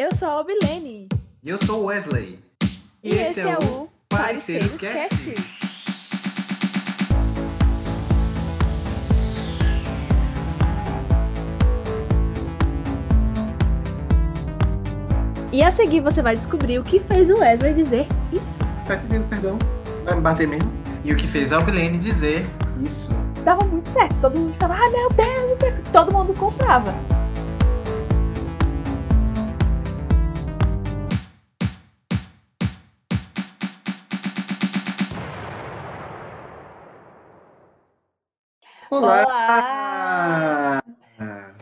Eu sou a Obilene. E eu sou o Wesley. E, esse, é, o Pareceres Cast. Cast. E a seguir você vai descobrir o que fez o Wesley dizer isso. Tá sentindo perdão? Vai me bater mesmo? E o que fez a Albilene dizer isso? Dava muito certo. Todo mundo falava, ah, meu Deus, não sei o quê." todo mundo comprava. Olá! Olá! Ah,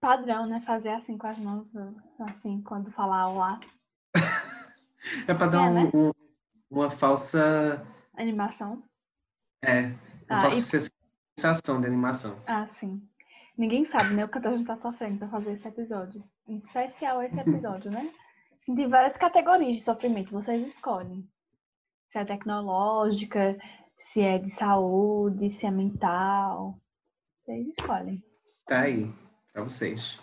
Padrão, né? Fazer assim com as mãos, assim, quando falar olá. É pra dar É, um- né? um- uma falsa. Animação. É, uma Ah, falsa e- sensação de animação. Ah, sim. Ninguém sabe, né? O cantor já tá sofrendo pra fazer esse episódio. Em especial esse episódio, né? Assim, tem várias categorias de sofrimento. Vocês escolhem. Se é tecnológica, se é de saúde, se é mental. Vocês escolhem. Tá aí, pra vocês.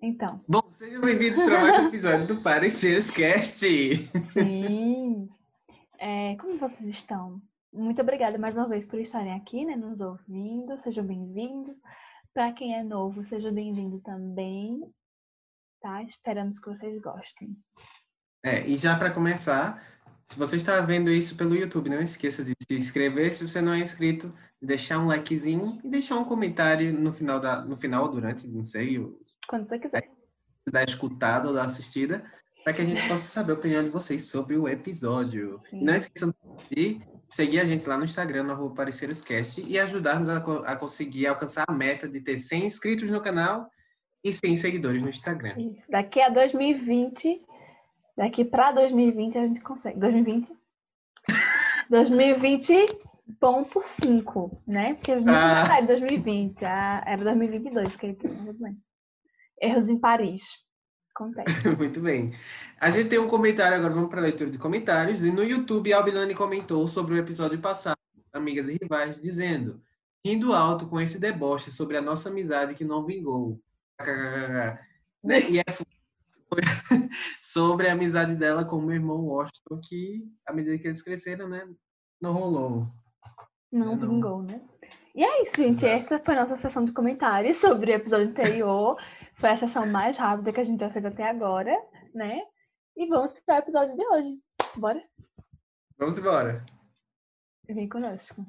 Então, Bom, sejam bem-vindos para mais um episódio do Pareceres Cast. sim. É, como vocês estão? Muito obrigada mais uma vez por estarem aqui, né? Nos ouvindo. Sejam bem-vindos. Para quem é novo, seja bem-vindo também. Tá? Esperamos que vocês gostem. É, e já para começar, se você está vendo isso pelo YouTube, não esqueça de se inscrever se você não é inscrito, deixar um likezinho e deixar um comentário no final da, no final ou durante, não sei, Quando você quiser. da escutada ou da assistida, para que a gente possa saber a opinião de vocês sobre o episódio. Sim. Não esqueçam de seguir a gente lá no Instagram, no arroba PareceresCast, e ajudar-nos a, co- a conseguir alcançar a meta de ter 100 inscritos no canal e 100 seguidores no Instagram. Isso. Daqui a 2020, daqui para 2020 a gente consegue. 2020? 2020.5, né? Porque a gente Ah. não de 2020. ah, Era 2022 que ele. Tudo bem. Erros em Paris. Acontece. Muito bem. A gente tem um comentário agora, vamos para a leitura de comentários. E no YouTube, a Albilane comentou sobre o episódio passado, Amigas e Rivais, dizendo: rindo alto com esse deboche sobre a nossa amizade que não vingou. Né? E é sobre a amizade dela com o meu irmão Washington, que, à medida que eles cresceram, né, não rolou. Não É, não. vingou, né? E é isso, gente. Exato. Essa foi a nossa sessão de comentários sobre o episódio anterior. Foi a sessão mais rápida que a gente já fez até agora, né? E vamos para o episódio de hoje. Bora? Vamos embora. Vem conosco.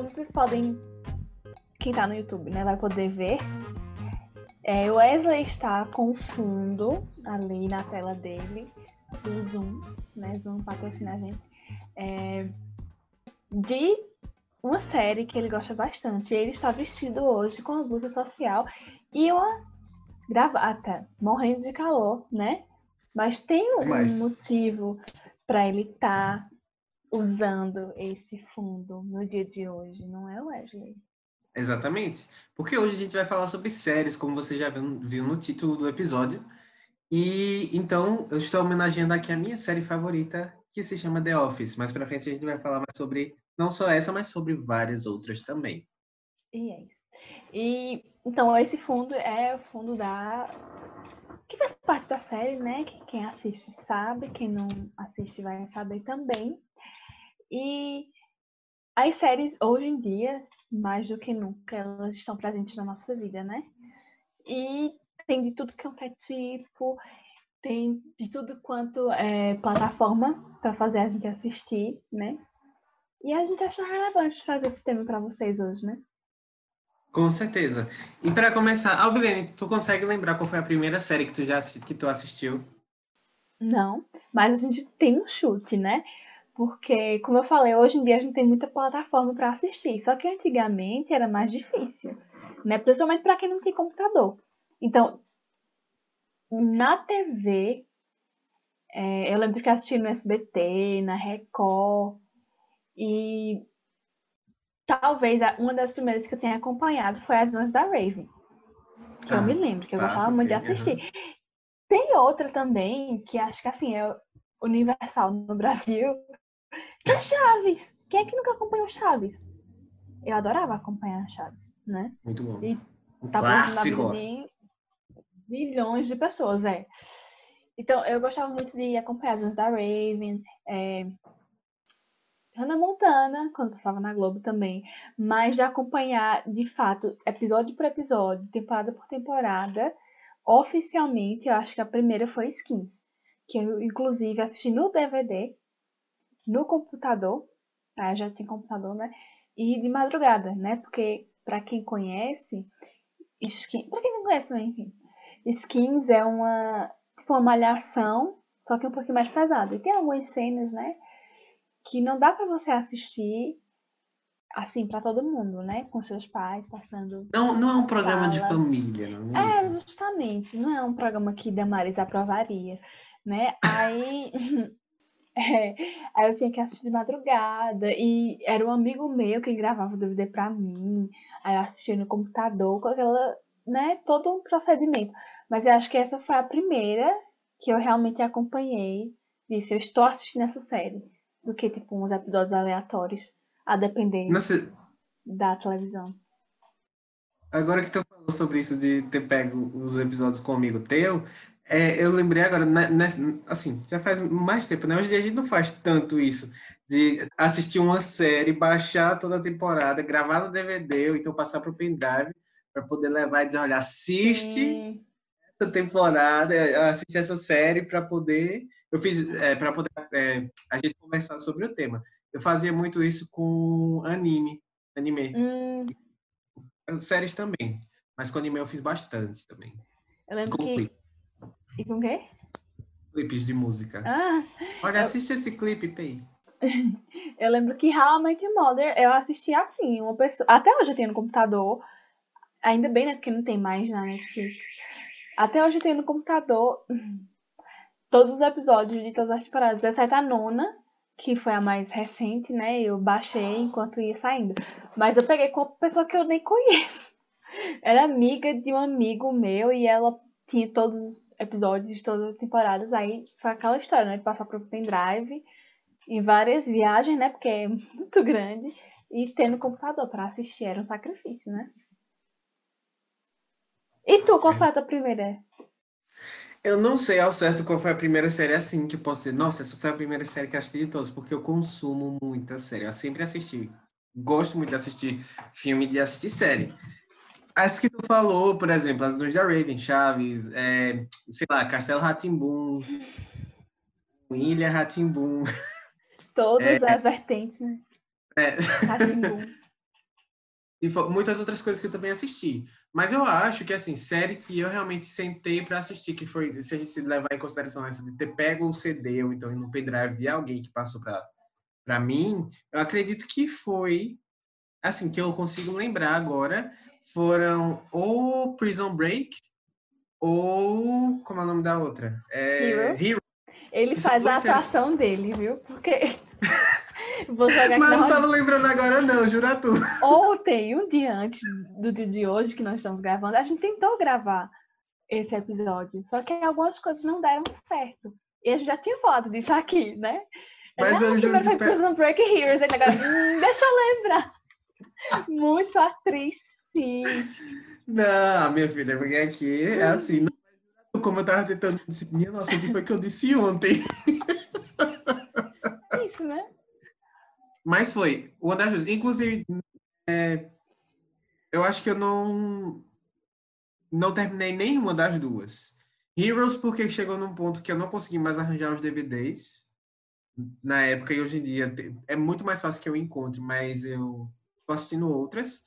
Como vocês podem, quem tá no YouTube, né, vai poder ver, é, o Wesley está com o fundo ali na tela dele, do Zoom, né, Zoom patrocina a gente, é, de uma série que ele gosta bastante. Ele está vestido hoje com uma blusa social e uma gravata, morrendo de calor, né? Mas tem um Demais. motivo para ele estar usando esse fundo no dia de hoje, não é, Wesley? Exatamente. Porque hoje a gente vai falar sobre séries, como você já viu, no título do episódio. E então eu estou homenageando aqui a minha série favorita, que se chama The Office. Mais pra frente a gente vai falar mais sobre não só essa, mas sobre várias outras também. E é isso. E então esse fundo é o fundo da que faz parte da série, né? Que quem assiste sabe, quem não assiste vai saber também. E as séries hoje em dia, mais do que nunca, elas estão presentes na nossa vida, né? E tem de tudo quanto é tipo, tem de tudo quanto é plataforma para fazer a gente assistir, né? E a gente achou relevante trazer esse tema para vocês hoje, né? Com certeza. E para começar, Albilene, tu consegue lembrar qual foi a primeira série que tu já que tu assistiu? Não, mas a gente tem um chute, né? Porque, como eu falei, hoje em dia a gente tem muita plataforma para assistir. Só que antigamente era mais difícil, né? Principalmente para quem não tem computador. Então, na TV, é, eu lembro que eu assisti no SBT, na Record, e talvez uma das primeiras que eu tenha acompanhado foi As Mãos da Raven. Que eu Ah, me lembro, que eu tá, gostava muito de assistir. Tem tem outra também, que acho que assim, é universal no Brasil, é Chaves. Quem é que nunca acompanhou Chaves? Eu adorava acompanhar Chaves, né? Muito bom. E tá clássico. de milhões de pessoas, é. Então, eu gostava muito de acompanhar as da Raven, é, Hannah Montana, quando passava na Globo também, mas de acompanhar, de fato, episódio por episódio, temporada por temporada, oficialmente, eu acho que a primeira foi Skins, que eu, inclusive, assisti no DVD, no computador, eu já tinha computador, né? E de madrugada, né? Porque, pra quem conhece, Skins, pra quem não conhece, né? Enfim, Skins é uma, tipo, uma malhação, só que um pouquinho mais pesada. E tem algumas cenas, né? Que não dá pra você assistir assim pra todo mundo, né? Com seus pais passando. Não, não é um programa de Fala. família, não é? É, justamente. Não é um programa que Damaris aprovaria, né? Aí. É, aí eu tinha que assistir de madrugada. E era um amigo meu que gravava o DVD pra mim. Aí eu assistia no computador com aquela. né? Todo um procedimento. Mas eu acho que essa foi a primeira que eu realmente acompanhei. Disse, eu estou assistindo essa série. Do que, tipo, uns episódios aleatórios. A depender Nossa, da televisão. agora que tu falou sobre isso de ter pego os episódios com um amigo teu, é, eu lembrei agora, né, assim, já faz mais tempo, né? Hoje em dia a gente não faz tanto isso, de assistir uma série, baixar toda a temporada, gravar no DVD, ou então passar para o pendrive, para poder levar e dizer, olha, assiste Sim. essa temporada, assiste essa série para poder, eu fiz, é, para poder é, a gente conversar sobre o tema. Eu fazia muito isso com anime, anime. Hum, Séries também. Mas com anime eu fiz bastante também. eu lembro Com que. E com o quê? clipes de música. Ah, Olha, eu- assiste esse clipe, Pei. eu lembro que How I Met Your Mother eu assisti assim, uma pessoa. Até hoje eu tenho no computador. Ainda bem, né? Porque não tem mais na Netflix. Até hoje eu tenho no computador todos os episódios de todas as temporadas, exceto a nona, que foi a mais recente, né? Eu baixei enquanto ia saindo. Mas eu peguei com uma pessoa que eu nem conheço. Era amiga de um amigo meu e ela tinha todos os episódios de todas as temporadas. Aí foi aquela história, né? De passar pro pendrive em várias viagens, né? Porque é muito grande. E ter no computador pra assistir era um sacrifício, né? E tu, qual foi a tua primeira? Eu não sei ao certo qual foi a primeira série assim que eu posso dizer, nossa, essa foi a primeira série que assisti de todas, porque eu consumo muita série. Eu sempre assisti. Gosto muito de assistir filme e de assistir série. As que tu falou, por exemplo, as Azuis da Raven, Chaves, é, sei lá, Castelo Ratimbum, Ilha Ratimbum. Todas as vertentes, né? É. E muitas outras coisas que eu também assisti. Mas eu acho que, assim, série que eu realmente sentei para assistir, que foi, se a gente levar em consideração essa de ter pego o CD ou então no pendrive de alguém que passou para para mim, eu acredito que foi, assim, que eu consigo lembrar agora, foram ou Prison Break ou, como é o nome da outra? É? Hero. Ele São faz a duas séries- atuação dele, viu? Porque. Mas não roda. tava lembrando agora não, jura tu. Ontem, um dia antes do dia de hoje que nós estamos gravando, a gente tentou gravar esse episódio. Só que algumas coisas não deram certo. E a gente já tinha falado disso aqui, né? Mas ah, eu juro primeiro foi Prison Break Heroes. Ele agora, hum, deixa eu lembrar. Muito atriz, sim. Não, minha filha, porque aqui é assim, não, como eu tava tentando minha nossa, o que foi que eu disse ontem? É isso, né? Mas foi, uma das duas. Inclusive, é, eu acho que eu não, não terminei nenhuma das duas. Heroes, porque chegou num ponto que eu não consegui mais arranjar os DVDs na época e hoje em dia é muito mais fácil que eu encontre, mas eu tô assistindo outras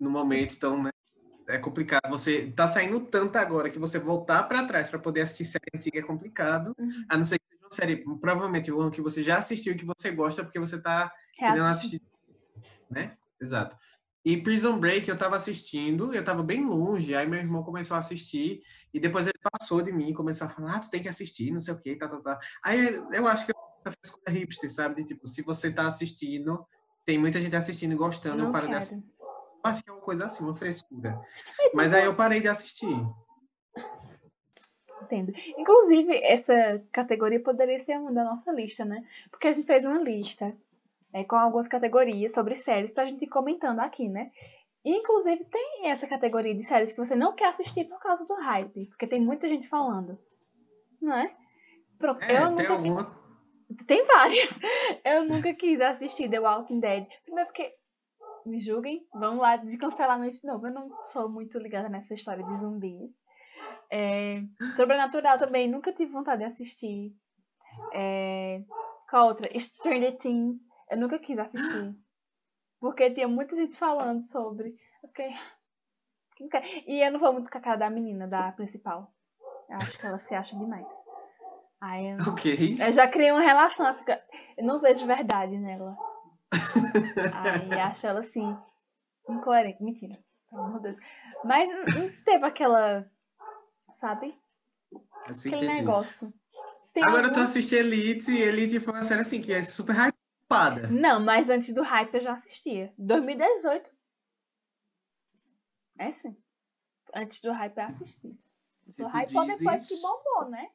no momento, então, né? É complicado. Você tá saindo tanto agora que você voltar para trás para poder assistir série antiga é complicado. Uhum. A não ser que seja uma série, provavelmente, uma que você já assistiu e que você gosta, porque você tá querendo assistir. Né? Exato. E Prison Break eu tava assistindo, eu tava bem longe, aí meu irmão começou a assistir, e depois ele passou de mim e começou a falar, ah, tu tem que assistir, não sei o que, tá, tá, tá. Aí eu acho que essa frescura hipster, sabe? De, tipo, se você tá assistindo, tem muita gente assistindo e gostando, eu Não paro de quero. assistir. Acho que é uma coisa assim, uma frescura. E, Mas tipo, aí eu parei de assistir. tendo. Inclusive, essa categoria poderia ser uma da nossa lista, né? Porque a gente fez uma lista é, com algumas categorias sobre séries pra gente ir comentando aqui, né? Inclusive, tem essa categoria de séries que você não quer assistir por causa do hype, porque tem muita gente falando, não é? é eu tem alguma... Tem várias. Eu nunca quis assistir The Walking Dead. Primeiro porque me julguem, vamos lá de cancelamento de novo. Eu não sou muito ligada nessa história de zumbis. É, Sobrenatural também, nunca tive vontade de assistir. É, qual outra? Stranger Things, eu nunca quis assistir. Porque tinha muita gente falando sobre. Okay. E eu não vou muito com a cara da menina, da principal. Eu acho que ela se acha demais. Aí eu, ok. Eu já criei uma relação. Assim, eu não vejo verdade nela. Aí acho ela assim, incoerente. Mentira. Pelo amor de Deus. Mas não teve aquela. Sabe? Assim, Aquele entendi. negócio. Tem Agora algum... tu assiste Elite e Elite foi uma série assim que é super hypada. Não, mas antes do hype eu já assistia. 2018. É sim. Antes do hype eu assisti. O hype só depois que bombou, né?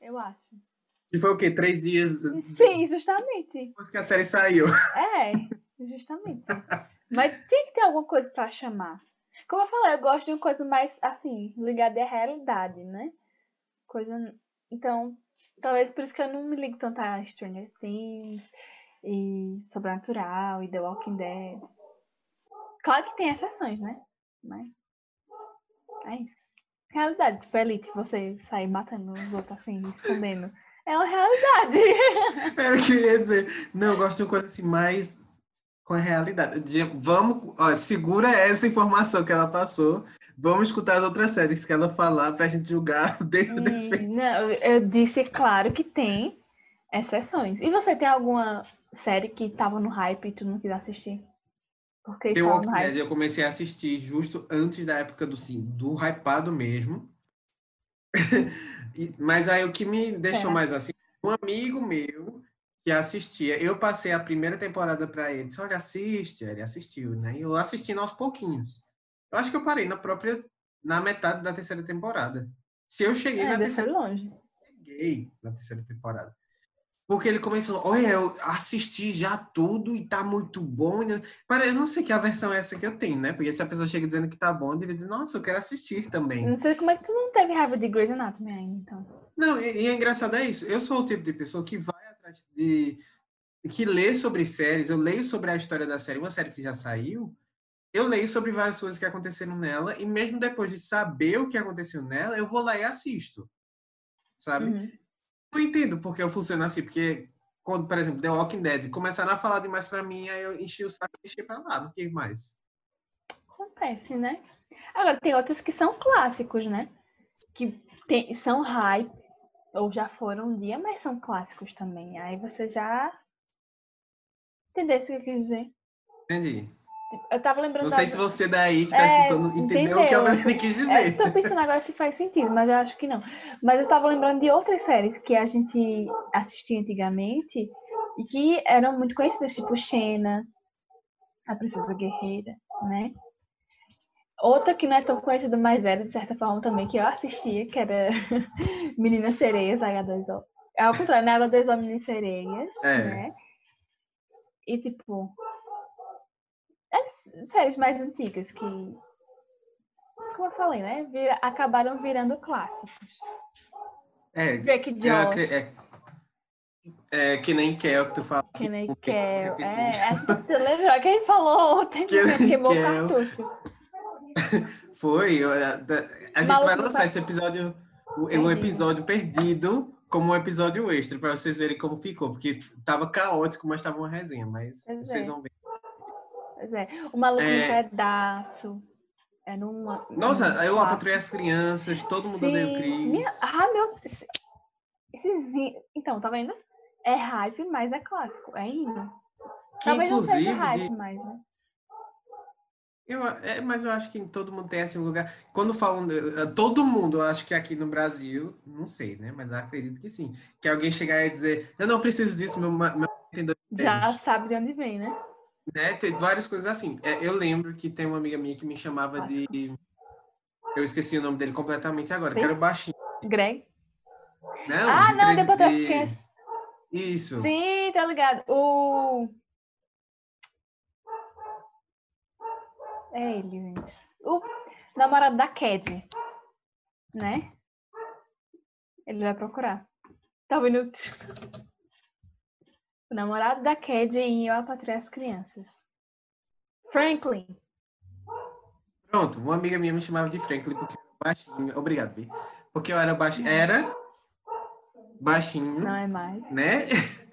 Eu acho. E foi o quê? Três dias? Sim, justamente. Depois que a série saiu. É, justamente. Mas tem que ter alguma coisa pra chamar. Como eu falei, eu gosto de uma coisa mais, assim, ligada à realidade, né? Coisa. Então, talvez por isso que eu não me ligo tanto a Stranger Things e Sobrenatural e The Walking Dead. Claro que tem exceções, né? Mas. É isso. Realidade, tipo, Elite, você sair matando os outros assim, escondendo. É uma realidade. Era o que eu ia dizer. Não, eu gosto de uma coisa assim, mais com a realidade. Vamos, ó, segura essa informação que ela passou. Vamos escutar as outras séries que ela falar para a gente julgar dentro hum, desse. Não, eu disse, claro, que tem exceções. E você tem alguma série que tava no hype e tu não quis assistir? Porque The Walking Dead eu comecei a assistir justo antes da época do sim, do hypado mesmo. Mas aí o que me deixou é. mais assim, um amigo meu que assistia, eu passei a primeira temporada para ele, disse, olha, assiste, ele assistiu, né? E eu assistindo aos pouquinhos. Eu acho que eu parei na própria, na metade da terceira temporada. Se eu cheguei é, na terceira longe. Cheguei na terceira temporada. Porque ele começou, olha, eu assisti já tudo e tá muito bom. Para, eu não sei que a versão é essa que eu tenho, né? Porque se a pessoa chega dizendo que tá bom, deve dizer, nossa, eu quero assistir também. Não sei como é que tu não teve raiva de Grey's Anatomy ainda, então. Não, e, e é engraçado é isso. Eu sou o tipo de pessoa que vai atrás de... que lê sobre séries, eu leio sobre a história da série, uma série que já saiu, eu leio sobre várias coisas que aconteceram nela, e mesmo depois de saber o que aconteceu nela, eu vou lá e assisto. Sabe? Uhum não entendo porque eu funciono assim, porque quando, por exemplo, The Walking Dead começaram a falar demais para mim, aí eu enchi o saco e deixei pra lá, não que mais. Acontece, né? Agora, tem outras que são clássicos, né? Que tem, são hypes, ou já foram um dia, mas são clássicos também. Aí você já. Entendeu o que eu quis dizer? Entendi. Eu tava lembrando. Não sei da... se você daí que tá é, escutando entendeu, entendeu, o que a Lorena quis dizer. Eu tô pensando agora se faz sentido, mas eu acho que não. Mas eu tava lembrando de outras séries que a gente assistia antigamente e que eram muito conhecidas, tipo Xena, A Princesa Guerreira, né? Outra que não é tão conhecida, mas era, de certa forma, também, que eu assistia, que era Meninas Sereias, H2O. É ao contrário, né? H2O Meninas Sereias, é. né? E, tipo, as séries mais antigas que, como eu falei, né, vira, acabaram virando clássicos. É, Drake Josh. É, é, que nem Kel que tu fala. Que nem assim, Kel. É, você lembra? Quem falou ontem que queimou o cartucho. Foi. A, a gente Maluco vai lançar esse episódio, o, um episódio perdido, como um episódio extra, para vocês verem como ficou, porque tava caótico, mas tava uma resenha, mas pois vocês é. vão ver. Pois é. O maluco é... no pedaço. É numa. Nossa, eu apatrei as crianças, todo mundo odeia o Cris. Minha... Ah, meu. Esses... Então, tá vendo? É hype, mas é clássico. É hino. Que, Talvez não seja hype de... mais, né? Eu, é, mas eu acho que todo mundo tem esse lugar. Quando falam. Eh, todo mundo, eu acho que aqui no Brasil, não sei, né? Mas acredito que sim. Que alguém chegar e dizer: Eu não preciso disso, meu, meu Já sabe de onde vem, né? Né? Tem várias coisas assim. É, eu lembro que tem uma amiga minha que me chamava de. Eu esqueci o nome dele completamente agora, que era o baixinho. Greg? Não, ah, de não, três- depois das de-. Isso. Sim, tá ligado. O. É ele, gente. O namorado da Cad. Né? Ele vai procurar. Tá ouvindo? O namorado da Cad em Eu, a Patrulha as Crianças. Franklin. Pronto, uma amiga minha me chamava de Franklin porque eu era baixinho. Obrigado, Bi. Porque eu era baixinho. Era baixinho. Não é mais. né?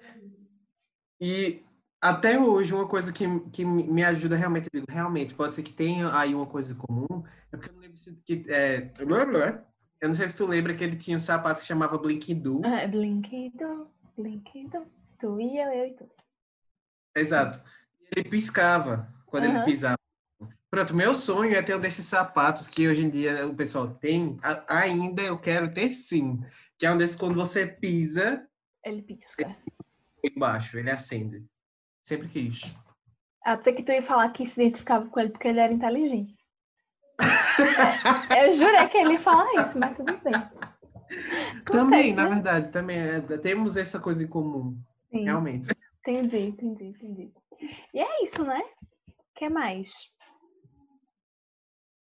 E até hoje, uma coisa que, que me ajuda realmente, eu digo, realmente, pode ser que tenha aí uma coisa comum, é porque eu não lembro se que. É, eu não sei se tu lembra que ele tinha um sapato que chamava Blinky Doo. Ah, Blinkido, Blinkido. Tu e eu, e tu. Exato. Ele piscava quando ele Aham. pisava. Pronto, meu sonho é ter um desses sapatos que hoje em dia o pessoal tem, a- ainda eu quero ter sim. Que é um desses quando você pisa Ele pisca. embaixo, ele acende. Sempre quis. Ah, pensei que tu ia falar que se identificava com ele porque ele era inteligente. Eu jurei que ele ia falar isso, mas tudo bem. Também, na né? verdade, também é, temos essa coisa em comum, Sim, realmente. entendi, entendi, entendi. E é isso, né? O que mais?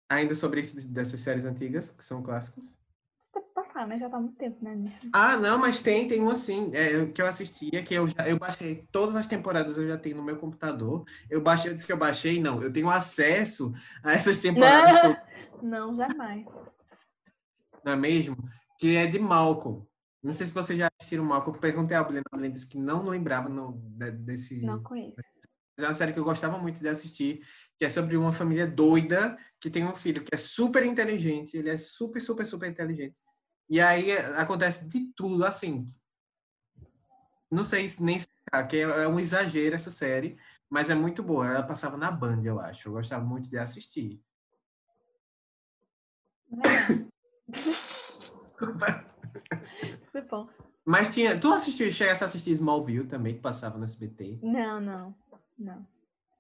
Ainda sobre isso de- dessas séries antigas, que são clássicos. Que passar, né? Já tá há muito tempo, né? Ah, não, mas tem, tem um assim, é, que eu assistia, que eu já eu baixei todas as temporadas, eu já tenho no meu computador. Eu baixei, eu disse que eu baixei, não, eu tenho acesso a essas temporadas todas, Não, jamais. não é mesmo? Que é de Malcolm. Não sei se vocês já assistiram Malcolm, eu perguntei a Blenda, a Blenda disse que não lembrava não, de- desse. Não conheço. Mas é uma série que eu gostava muito de assistir, que é sobre uma família doida que tem um filho que é super inteligente, ele é super, super, super inteligente. E aí é, acontece de tudo, assim. Não sei se- nem explicar, que é é um exagero essa série, mas é muito boa. Ela passava na Band, eu acho. Eu gostava muito de assistir. Desculpa. Foi bom. Mas tinha. Tu assistiu, chegasse a assistir Smallville também, que passava no SBT? Não, não, não.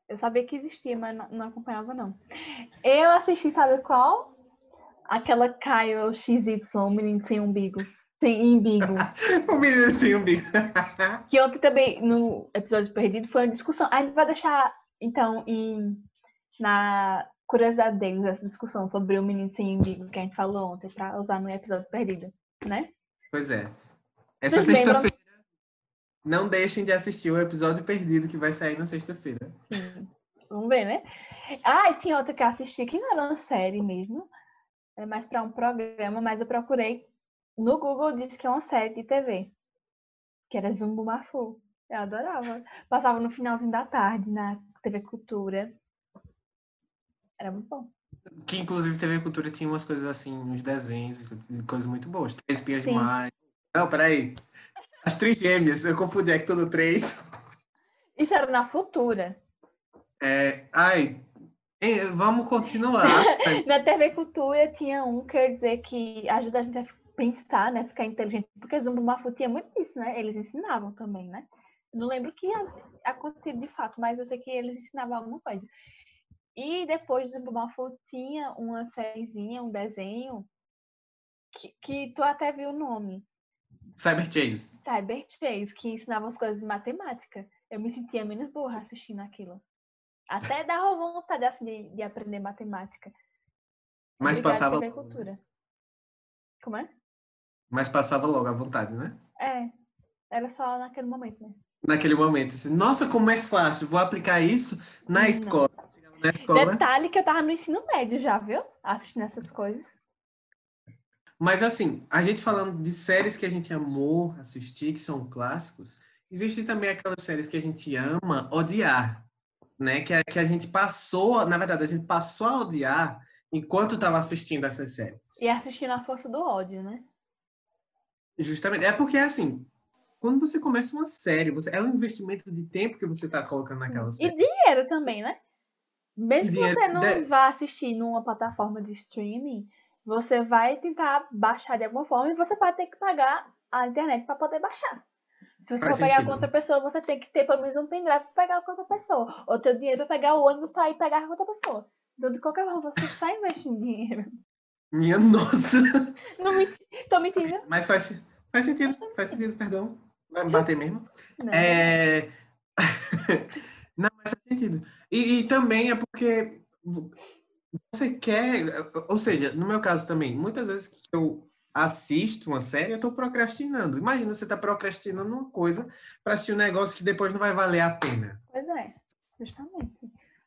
Eu sabia que existia, mas não, não acompanhava, não. Eu assisti, sabe qual? Aquela Kyle XY, o menino sem umbigo. Sem umbigo. o menino assim, um bico. Que ontem também, no episódio perdido, foi uma discussão. A gente vai deixar, então, em, na curiosidade deles, essa discussão sobre o menino sem umbigo que a gente falou ontem, pra usar no episódio perdido, né? Pois é. Essa sexta-feira, não deixem de assistir o episódio perdido que vai sair na sexta-feira. Vamos ver, né? Ah, e tinha outra que eu assisti, que não era uma série mesmo, é mais para um programa, mas eu procurei no Google, disse que é uma série de TV, que era Zumbo Mafu. Eu adorava. Passava no finalzinho da tarde na TV Cultura. Era muito bom. Que inclusive TV Cultura tinha umas coisas assim, uns desenhos, coisas muito boas. Três Espiãs Sim. Demais. Não, peraí. As Trigêmeas, eu confundi é que tudo três. Isso era na Futura. É, ai, vamos continuar. Na TV Cultura tinha um, quer dizer, que ajuda a gente a pensar, né? Ficar inteligente. Porque Zumbo Mafu tinha muito isso, né? Eles ensinavam também, né? Não lembro o que aconteceu de fato, mas eu sei que eles ensinavam alguma coisa. E depois do Zumbo Mafu tinha uma sériezinha, um desenho, que, que tu até viu o nome. Cyber Chase. Cyber Chase, que ensinava as coisas de matemática. Eu me sentia menos burra assistindo aquilo. Até dava vontade assim, de, de aprender matemática. Mas passava, TV Cultura. Como é? mas passava logo à vontade, né? É, era só naquele momento, né? Naquele momento. Assim, Nossa, como é fácil, vou aplicar isso na Não. escola. Na escola. Detalhe que eu tava no ensino médio já, viu? Assistindo essas coisas. Mas assim, a gente falando de séries que a gente amou assistir, que são clássicos, existe também aquelas séries que a gente ama odiar, né? Que a, que a gente passou, na verdade, a gente passou a odiar enquanto estava assistindo essas séries. E assistindo a força do ódio, né? Justamente. É porque assim, quando você começa uma série, você, é um investimento de tempo que você está colocando naquela E série. dinheiro também, né? Mesmo que você não de- vá assistir numa plataforma de streaming, você vai tentar baixar de alguma forma e você vai ter que pagar a internet para poder baixar. Se você Faz for pegar com outra pessoa, você tem que ter pelo menos um pendrive para pegar com outra pessoa. Ou ter dinheiro para pegar o ônibus para ir pegar com outra pessoa. Então, de qualquer forma, você está investindo dinheiro. Minha nossa! Não me... Tô mentindo. Mas faz, faz sentido, faz sentido, perdão. Vai me bater mesmo? Não. É... Não, mas faz sentido. E, e também é porque você quer, ou seja, no meu caso também, muitas vezes que eu assisto uma série, eu estou procrastinando. Imagina você tá procrastinando uma coisa para assistir um negócio que depois não vai valer a pena. Pois é, justamente.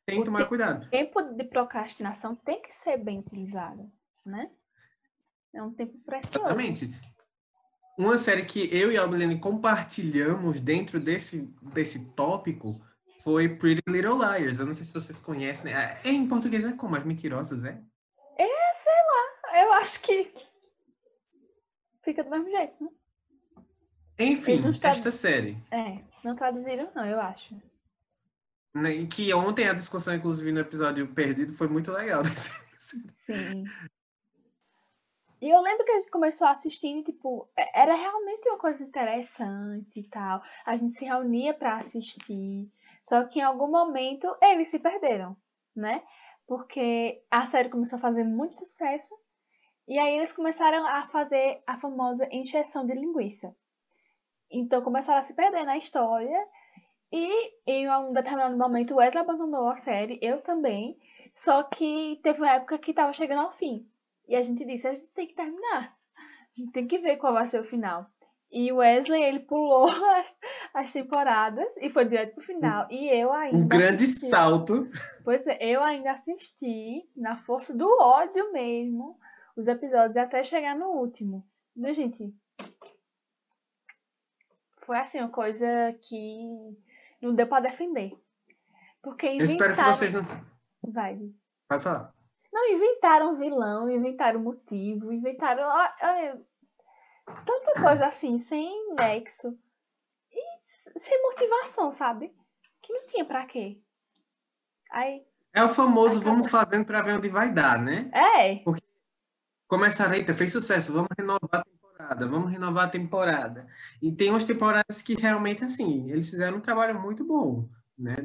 Tem que tomar tempo- cuidado. O tempo de procrastinação tem que ser bem utilizado, né? É um tempo precioso. Exatamente. Uma série que eu e a Albilene compartilhamos dentro desse, desse tópico foi Pretty Little Liars. Eu não sei se vocês conhecem. né? É, Em português é como? As Mentirosas, é? Eu acho que fica do mesmo jeito, né? Enfim, esta série. É, não traduziram não, eu acho. né, Que ontem a discussão, inclusive, no episódio perdido, foi muito legal. Sim. E eu lembro que a gente começou a assistir tipo, é- era realmente uma coisa interessante e tal. A gente se reunia pra assistir. Só que em algum momento eles se perderam, né? Porque a série começou a fazer muito sucesso. E aí eles começaram a fazer a famosa encheção de linguiça. Então começaram a se perder na história. E em um determinado momento o Wesley abandonou a série, eu também. Só que teve uma época que tava chegando ao fim. E a gente disse, a gente tem que terminar. A gente tem que ver qual vai ser o final. E o Wesley, ele pulou as, as temporadas e foi direto pro final. E eu ainda. Um grande assisti. salto. Pois é, eu ainda assisti, na força do ódio mesmo, os episódios até chegar no último. Então, gente. Foi assim, uma coisa que não deu pra defender. Porque Eu espero que inventaram. vocês não. Vai, Pode falar. não, inventaram vilão, inventaram motivo, inventaram. Olha, tanta coisa assim, sem nexo. E sem motivação, sabe? Que não tinha pra quê. Aí. É o famoso Acabou. vamos fazendo para ver onde vai dar, né? É, Começaram, eita, fez sucesso, vamos renovar a temporada, vamos renovar a temporada. E tem umas temporadas que realmente, assim, eles fizeram um trabalho muito bom, né?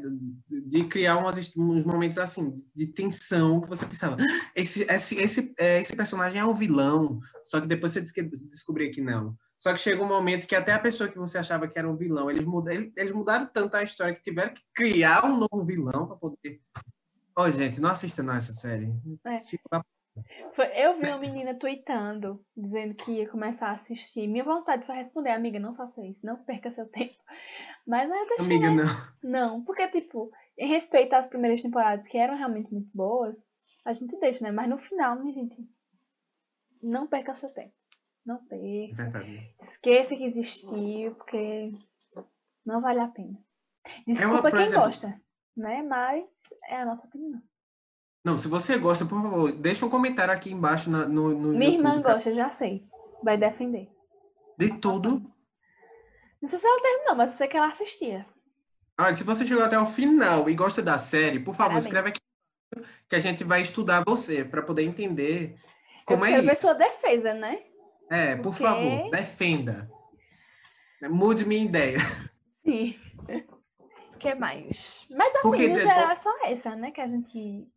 De, de criar umas, uns momentos, assim, de tensão, que você pensava, "Ah, esse, esse, esse, é, esse personagem é um vilão, só que depois você descobria que não. Só que chega um momento que até a pessoa que você achava que era um vilão, eles, muda, eles, mudaram tanto a história que tiveram que criar um novo vilão para poder... Ô, gente, não assista não essa série. É. Se- eu vi uma menina tweetando, dizendo que ia começar a assistir. Minha vontade foi responder, amiga, não faça isso, não perca seu tempo. Mas aí eu deixei, Amiga, não. Não, porque, tipo, em respeito às primeiras temporadas, que eram realmente muito boas, a gente deixa, né? Mas no final, minha gente, não perca seu tempo. Não É perca. verdade. Esqueça que existiu, porque não vale a pena. É uma, Desculpa quem exemplo- gosta, né? Mas é a nossa opinião. Não, se você gosta, por favor, deixa um comentário aqui embaixo na- no, no Minha irmã YouTube, cara. gosta, já sei. Vai defender. De tudo. Não sei se ela terminou, mas eu sei que ela assistia. Olha, se você chegou até o final e gosta da série, por favor, Parabéns. escreve aqui que a gente vai estudar você para poder entender como eu é quero ver isso. sua defesa, né? É, por porque- favor, defenda. Mude minha ideia. Sim. O que mais? Mas assim, Porque de- geral é só essa, né? Que a gente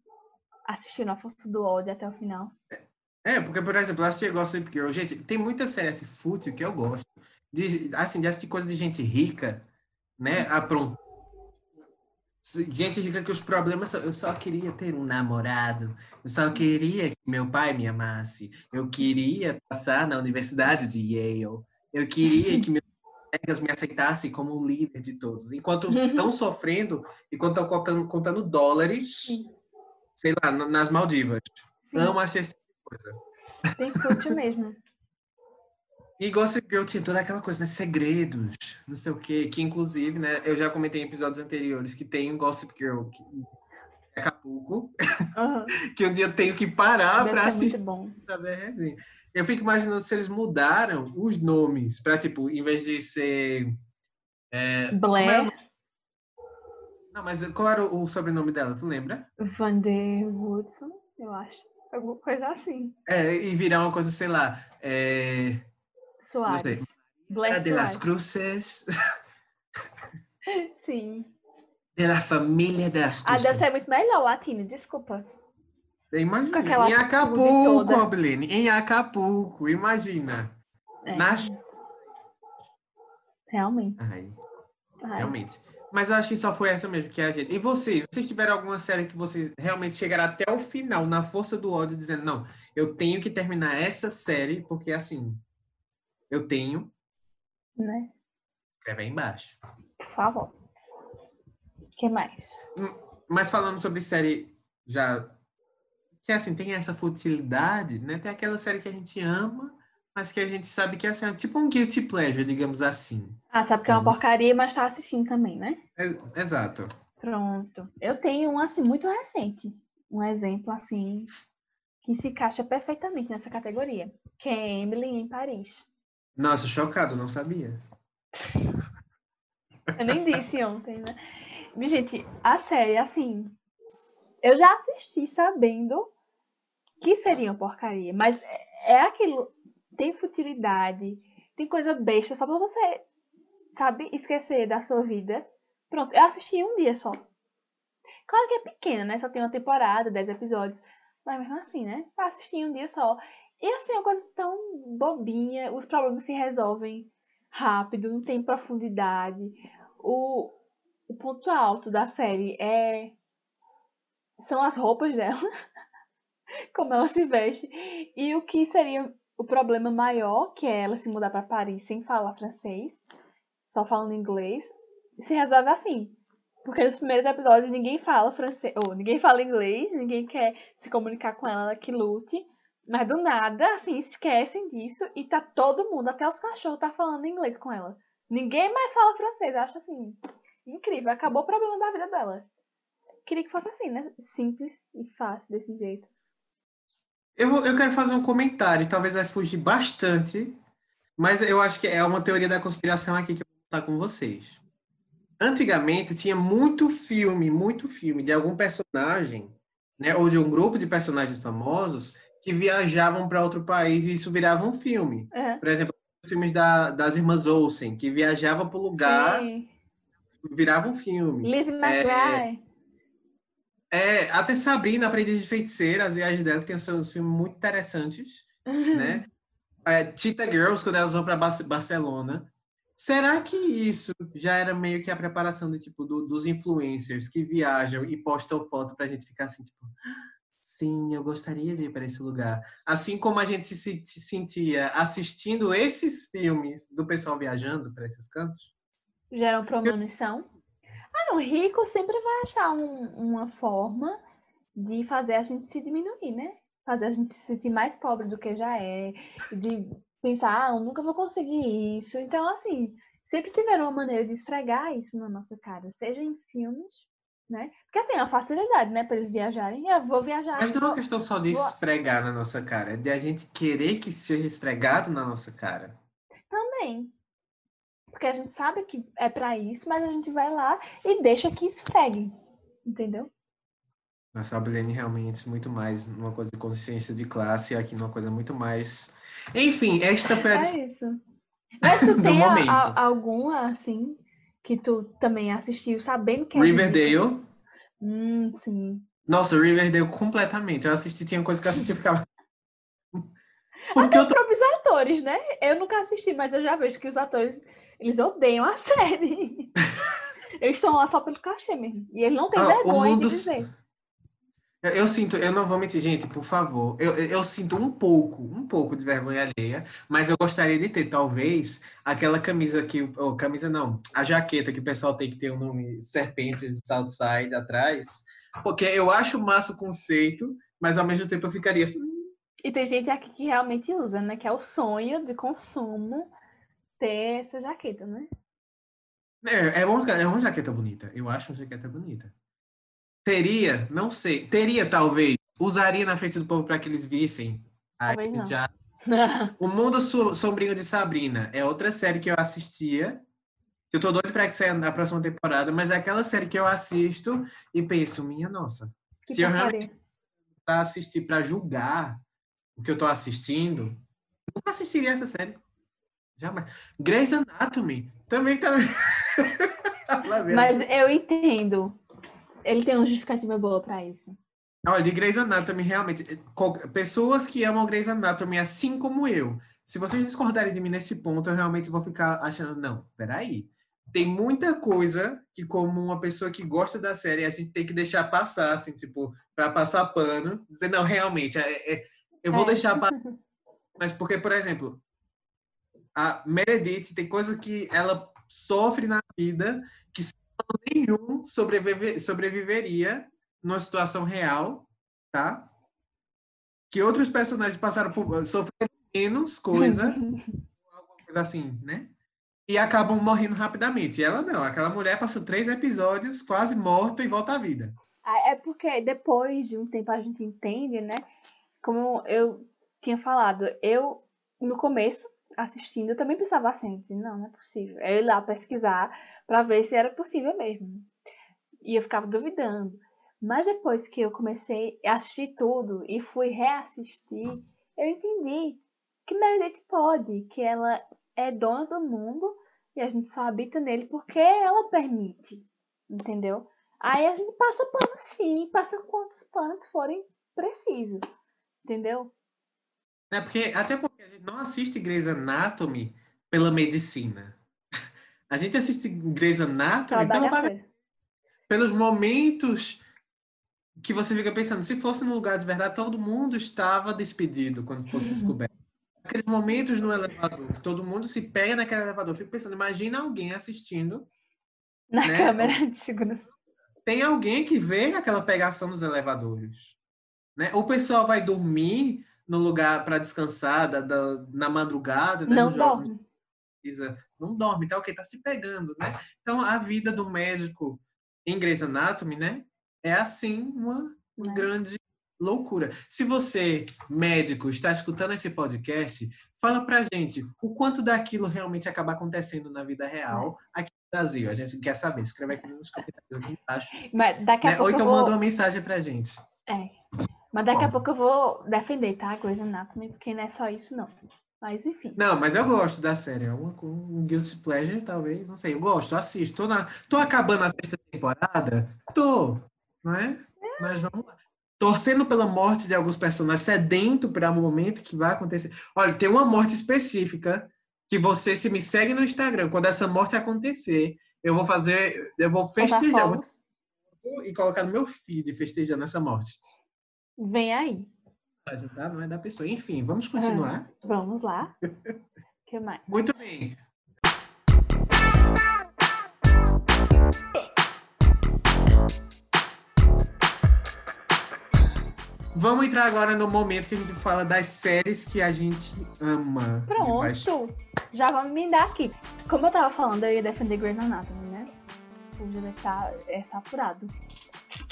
assistiu na força do ódio até o final. É, porque, por exemplo, eu assisti Gossip Girl. Gente, tem muita série assim, fútil que eu gosto. De, assim, de assistir coisa de gente rica, né? Ah, pronto. Gente rica que os problemas eu só queria ter um namorado. Eu só queria que meu pai me amasse. Eu queria passar na universidade de Yale. Eu queria que meus colegas me aceitassem como o líder de todos. Enquanto estão sofrendo, enquanto estão contando, contando dólares, Sim. Sei lá, na- nas Maldivas. Sim, Amo assistir esse tipo de coisa. tem fútil mesmo. E Gossip Girl tinha toda aquela coisa, né? Segredos, não sei o quê. Que, inclusive, né? Eu já comentei em episódios anteriores que tem um Gossip Girl que, Acapulco, Aham. que um dia eu tenho que parar para assistir pra ver a resenha. Eu fico imaginando se eles mudaram os nomes para, tipo, em vez de ser. é, Blair? Não, mas qual era o sobrenome dela? Tu lembra? Van der Woodson, eu acho. Alguma coisa assim. É, e virar uma coisa, sei lá. É, não Soares. sei. Blair de las Soares. Cruces. Sim. De la família de las Ah, Cruces. deve ser muito melhor o latino, desculpa. Imagina. Em Acapulco, toda. Abeline. Em Acapulco, imagina. É. Realmente. Ai, Ai. realmente. Mas eu acho que só foi essa mesmo que a gente. E vocês? Vocês tiveram alguma série que vocês realmente chegaram até o final, na força do ódio, dizendo, não, eu tenho que terminar essa série, porque assim, eu tenho. Né? Escreve aí embaixo. Por favor. O que mais? Mas falando sobre série já. Que assim, tem essa futilidade, né? Tem aquela série que a gente ama, mas que a gente sabe que assim, é tipo um guilty pleasure, digamos assim. Ah, sabe que é uma Uhum. porcaria, mas tá assistindo também, né? É- exato. Pronto. Eu tenho um assim muito recente. Um exemplo assim que se encaixa perfeitamente nessa categoria, que é Emily em Paris. Nossa, chocado, não sabia. Eu nem disse ontem, né? Gente, a série, assim, eu já assisti sabendo que seria uma porcaria, mas é é aquilo, tem futilidade, tem coisa besta só pra você, sabe, esquecer da sua vida. Pronto, eu assisti um dia só. Claro que é pequena, né? Só tem uma temporada, 10 episódios. Mas mesmo assim, né? Eu assisti um dia só. E assim, é uma coisa tão bobinha, os problemas se resolvem rápido, não tem profundidade. O, o ponto alto da série é são as roupas dela, como ela se veste, e o que seria o problema maior, que é ela se mudar para Paris sem falar francês, só falando inglês, se resolve assim. Porque nos primeiros episódios ninguém fala francês, ou ninguém fala inglês, ninguém quer se comunicar com ela, ela que lute. Mas do nada, assim, esquecem disso e tá todo mundo, até os cachorros, tá falando inglês com ela. Ninguém mais fala francês, acho assim, incrível. Acabou o problema da vida dela. Queria que fosse assim, né? Simples e fácil desse jeito. Eu, eu quero fazer um comentário, talvez vai fugir bastante, mas eu acho que é uma teoria da conspiração aqui que eu vou contar com vocês. Antigamente tinha muito filme, muito filme de algum personagem, né, ou de um grupo de personagens famosos que viajavam para outro país e isso virava um filme. É. Por exemplo, os filmes da, das irmãs Olsen, que viajavam para o lugar, Sim. virava um filme. Lizzie McGuire. É, até Sabrina, Aprendiz de Feiticeira, as viagens dela, que tem seus filmes muito interessantes, né? É, Cheetah Girls, quando elas vão para Barcelona. Será que isso já era meio que a preparação de, tipo, do- dos influencers que viajam e postam foto pra gente ficar assim, tipo, sim, eu gostaria de ir para esse lugar. Assim como a gente se, se- se sentia assistindo esses filmes do pessoal viajando para esses cantos? Geram premonição. Não, rico sempre vai achar um- uma forma de fazer a gente se diminuir, né? Fazer a gente se sentir mais pobre do que já é, de pensar, ah, eu nunca vou conseguir isso. Então, assim, sempre tiveram uma maneira de esfregar isso na nossa cara, seja em filmes, né? Porque assim, é uma facilidade, né, para eles viajarem. Eu vou viajar. Mas não é uma questão só de vou- esfregar na nossa cara, é de a gente querer que seja esfregado na nossa cara. Também. Porque a gente sabe que é pra isso, mas a gente vai lá e deixa que esfregue. Entendeu? Nossa, a Bilene realmente muito mais numa coisa de consciência de classe, e aqui numa coisa muito mais. Enfim, esta foi a É isso. Mas tu tem a- a- alguma, assim, que tu também assistiu sabendo que é? Riverdale. Hum, sim. Nossa, Riverdale completamente. Eu assisti, tinha coisa que eu assisti e ficava. Porque Até eu os tô. próprios atores, né? Eu nunca assisti, mas eu já vejo que os atores, eles odeiam a série. Eles estão lá só pelo cachê mesmo. E ele não tem Ah, vergonha mundo de dizer. Eu, eu sinto, eu não vou mentir, gente, por favor. Eu, eu sinto um pouco, um pouco de vergonha alheia, mas eu gostaria de ter, talvez, aquela camisa que. Ou camisa não, a jaqueta que o pessoal tem que ter o nome Serpentes de Southside atrás. Porque eu acho massa o conceito, mas ao mesmo tempo eu ficaria. "Hum, E tem gente aqui que realmente usa, né? Que é o sonho de consumo ter essa jaqueta, né? É, é uma, é uma jaqueta bonita. Eu acho uma jaqueta bonita. Teria, não sei. Teria, talvez. Usaria na frente do povo para que eles vissem. Aí Talvez não. já O Mundo Sombrio de Sabrina é outra série que eu assistia. Eu tô doido pra que saia na próxima temporada, mas é aquela série que eu assisto e penso, minha nossa, Que Se eu porcaria. pra assistir, pra julgar o que eu tô assistindo, eu nunca assistiria essa série. Jamais. Grey's Anatomy também tá. Mas eu entendo. Ele tem uma justificativa boa pra isso. Olha, de Grey's Anatomy, realmente, pessoas que amam Grey's Anatomy, assim como eu, se vocês discordarem de mim nesse ponto, eu realmente vou ficar achando, não, peraí. Tem muita coisa que, como uma pessoa que gosta da série, a gente tem que deixar passar, assim, tipo, para passar pano. Dizer, não, realmente, é, é, eu vou é. deixar passar. Mas porque, por exemplo, a Meredith tem coisa que ela sofre na vida que nenhum sobrevive, sobreviveria numa situação real, tá? Que outros personagens passaram por sofrer menos coisa, alguma coisa assim, né? E acabam morrendo rapidamente. E ela não, aquela mulher passa três episódios quase morta e volta à vida. Ah, é porque depois de um tempo a gente entende, né? Como eu tinha falado, eu no começo assistindo, eu também pensava assim, não, não é possível. Eu ia lá pesquisar para ver se era possível mesmo. E eu ficava duvidando. Mas depois que eu comecei a assistir tudo e fui reassistir, eu entendi que Meredith pode, que ela é dona do mundo e a gente só habita nele porque ela permite, entendeu? Aí a gente passa pano sim, passa quantos panos forem precisos, entendeu? É porque, até porque a gente não assiste Grey's Anatomy pela medicina. A gente assiste Grey's Anatomy pela pelos momentos que você fica pensando, se fosse no lugar de verdade, todo mundo estava despedido quando fosse descoberto. Aqueles momentos no elevador, que todo mundo se pega naquele elevador. Eu fico pensando, imagina alguém assistindo. Na né? câmera de segurança. Tem alguém que vê aquela pegação nos elevadores. Né? O pessoal vai dormir no lugar para descansar da, da, na madrugada, né? Não dorme. Não dorme, tá ok, tá se pegando, né? Então a vida do médico em Grey's Anatomy, né? É assim uma, né? grande loucura. Se você, médico, está escutando esse podcast, fala pra gente o quanto daquilo realmente acaba acontecendo na vida real aqui no Brasil. A gente quer saber. Escreve aqui nos comentários aqui embaixo. Mas daqui a né? pouco Ou então vou... manda uma mensagem pra gente. É. Mas daqui a pouco eu vou defender, tá? Grey's Anatomy, porque não é só isso, não. Mas enfim. Não, mas eu gosto da série. É uma, um guilty pleasure, talvez. Não sei. Eu gosto, assisto. Tô, na, tô acabando a sexta temporada? Tô. Não é? é. Mas vamos lá. Torcendo pela morte de alguns personagens, sedento para o momento que vai acontecer. Olha, tem uma morte específica que você, se me segue no Instagram, quando essa morte acontecer, eu vou fazer. Eu vou festejar. Vou, e colocar no meu feed festejando essa morte. Vem aí. Tá? Não é da pessoa. Enfim, vamos continuar? Ah, vamos lá. que mais? Muito bem. Vamos entrar agora no momento que a gente fala das séries que a gente ama. Pronto. Já vamos me dar aqui. Como eu tava falando, eu ia defender Grey's Anatomy, né? O já tá, é saturado.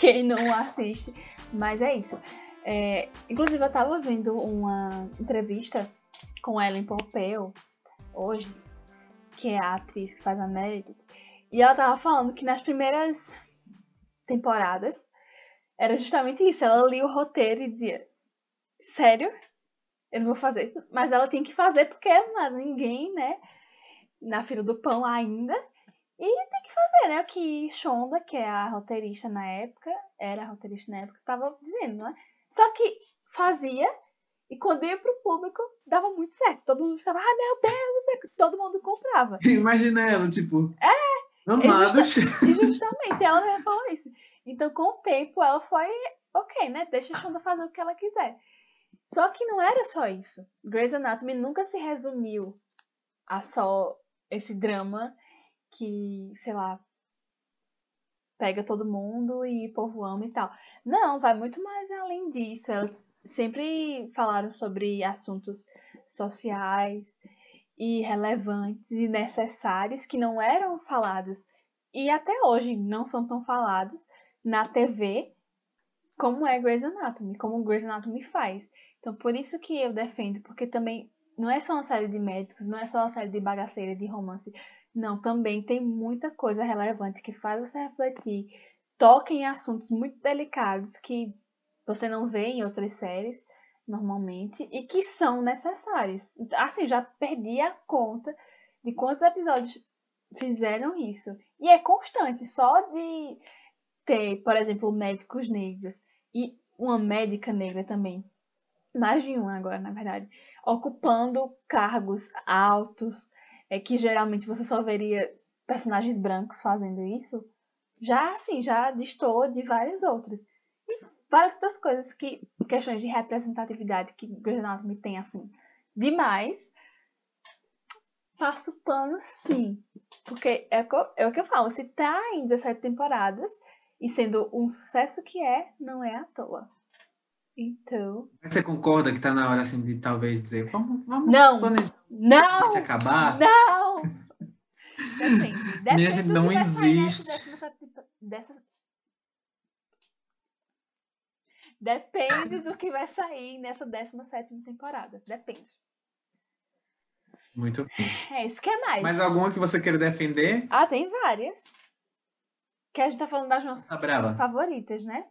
Quem não assiste mas é isso. É, inclusive, eu tava vendo uma entrevista com Ellen Pompeo hoje, que é a atriz que faz a Meredith, e ela tava falando que nas primeiras temporadas era justamente isso. Ela lia o roteiro e dizia: Sério? Eu não vou fazer isso. Mas ela tem que fazer porque há ninguém, né? Na fila do pão ainda. E tem que fazer, né? O que Shonda, que é a roteirista na época, era a roteirista na época, estava dizendo, não é? Só que fazia, e quando ia pro público, dava muito certo. Todo mundo ficava, ah, meu Deus, todo mundo comprava. Imagina ela, tipo. É! Amados. E justamente, ela falou isso. Então, com o tempo, ela foi, ok, né? Deixa a Shonda fazer o que ela quiser. Só que não era só isso. Grey's Anatomy nunca se resumiu a só esse drama que, sei lá, pega todo mundo e o povo ama e tal. Não, vai muito mais além disso. Elas sempre falaram sobre assuntos sociais e relevantes e necessários que não eram falados e até hoje não são tão falados na TV como é Grey's Anatomy, como Grey's Anatomy faz. Então, por isso que eu defendo, porque também não é só uma série de médicos, não é só uma série de bagaceira, de romance. Não, também tem muita coisa relevante que faz você refletir, toca em assuntos muito delicados que você não vê em outras séries normalmente e que são necessários. Assim, já perdi a conta de quantos episódios fizeram isso. E é constante, só de ter, por exemplo, médicos negros e uma médica negra também. Mais de uma agora, na verdade. Ocupando cargos altos, é, que geralmente você só veria personagens brancos fazendo isso. Já, assim, já distou de várias outras. E várias outras coisas que, questões de representatividade que Grey's Anatomy tem, assim, demais. Faço pano, sim. Porque é, é o que eu falo, se tá em 17 temporadas e sendo um sucesso que é, não é à toa. Então. Você concorda que tá na hora assim de talvez dizer, vamos, vamos não, não, acabar? Não! Depende. Depende não existe. Dessa... Depende do que vai sair nessa 17 temporada. Depende. Muito bem. É isso que é mais. Mas alguma que você queira defender? Ah, tem várias. Que a gente tá falando das nossas favoritas, né?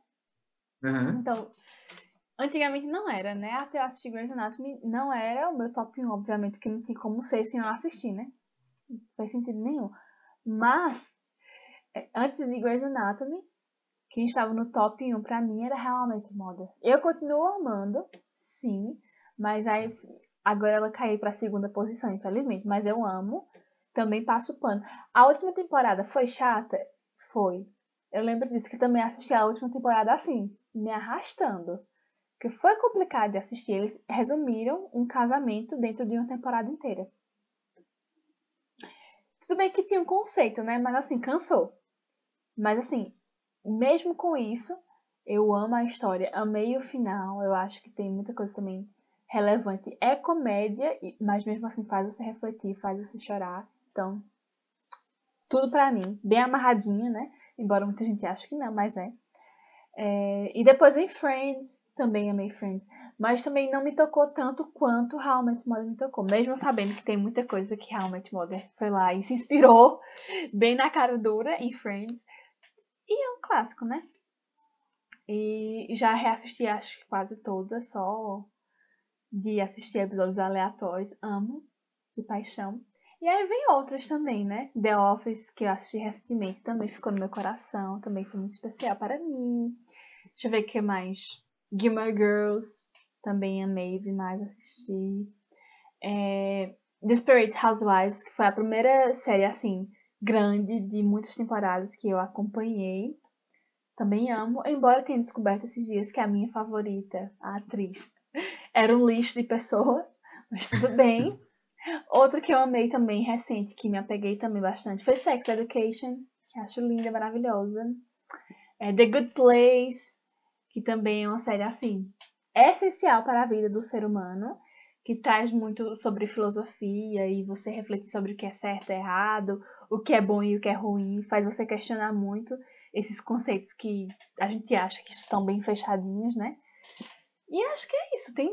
Uhum. Então, antigamente não era, né? Até eu assistir Grey's Anatomy não era o meu top 1, obviamente, que não tem como ser sem eu assistir, né? Não faz sentido nenhum. Mas, é, antes de Grey's Anatomy, quem estava no top 1 pra mim era realmente Mother. Eu continuo amando, sim, mas aí agora ela caiu pra segunda posição, infelizmente, mas eu amo. Também passo pano. A última temporada foi chata? Foi. Eu lembro disso que também assisti a última temporada assim, me arrastando. Que foi complicado de assistir. Eles resumiram um casamento dentro de uma temporada inteira. Tudo bem que tinha um conceito, né? Mas assim, cansou. Mas assim, mesmo com isso, eu amo a história. Amei o final. Eu acho que tem muita coisa também relevante. É comédia, mas mesmo assim faz você refletir, faz você chorar. Então, tudo para mim, bem amarradinha, né? Embora muita gente ache que não, mas é. É. E depois em Friends, também amei Friends. Mas também não me tocou tanto quanto Met Mother me tocou. Mesmo sabendo que tem muita coisa que Met Mother foi lá e se inspirou bem na cara dura em Friends. E é um clássico, né? E já reassisti acho que quase toda, só de assistir episódios aleatórios. Amo, de paixão. E aí vem outras também, né? The Office, que eu assisti recentemente, também ficou no meu coração, também foi muito especial para mim. Deixa eu ver o que mais. Gilmore Girls, também amei demais assistir. É... Desperate Housewives, que foi a primeira série, assim, grande de muitas temporadas que eu acompanhei. Também amo, embora tenha descoberto esses dias que a minha favorita, a atriz, era um lixo de pessoa, mas tudo bem. Outra que eu amei também, recente, que me apeguei também bastante, foi Sex Education, que acho linda, maravilhosa. É The Good Place, que também é uma série assim, essencial para a vida do ser humano, que traz muito sobre filosofia e você refletir sobre o que é certo e errado, o que é bom e o que é ruim, faz você questionar muito esses conceitos que a gente acha que estão bem fechadinhos, né? E acho que é isso, tem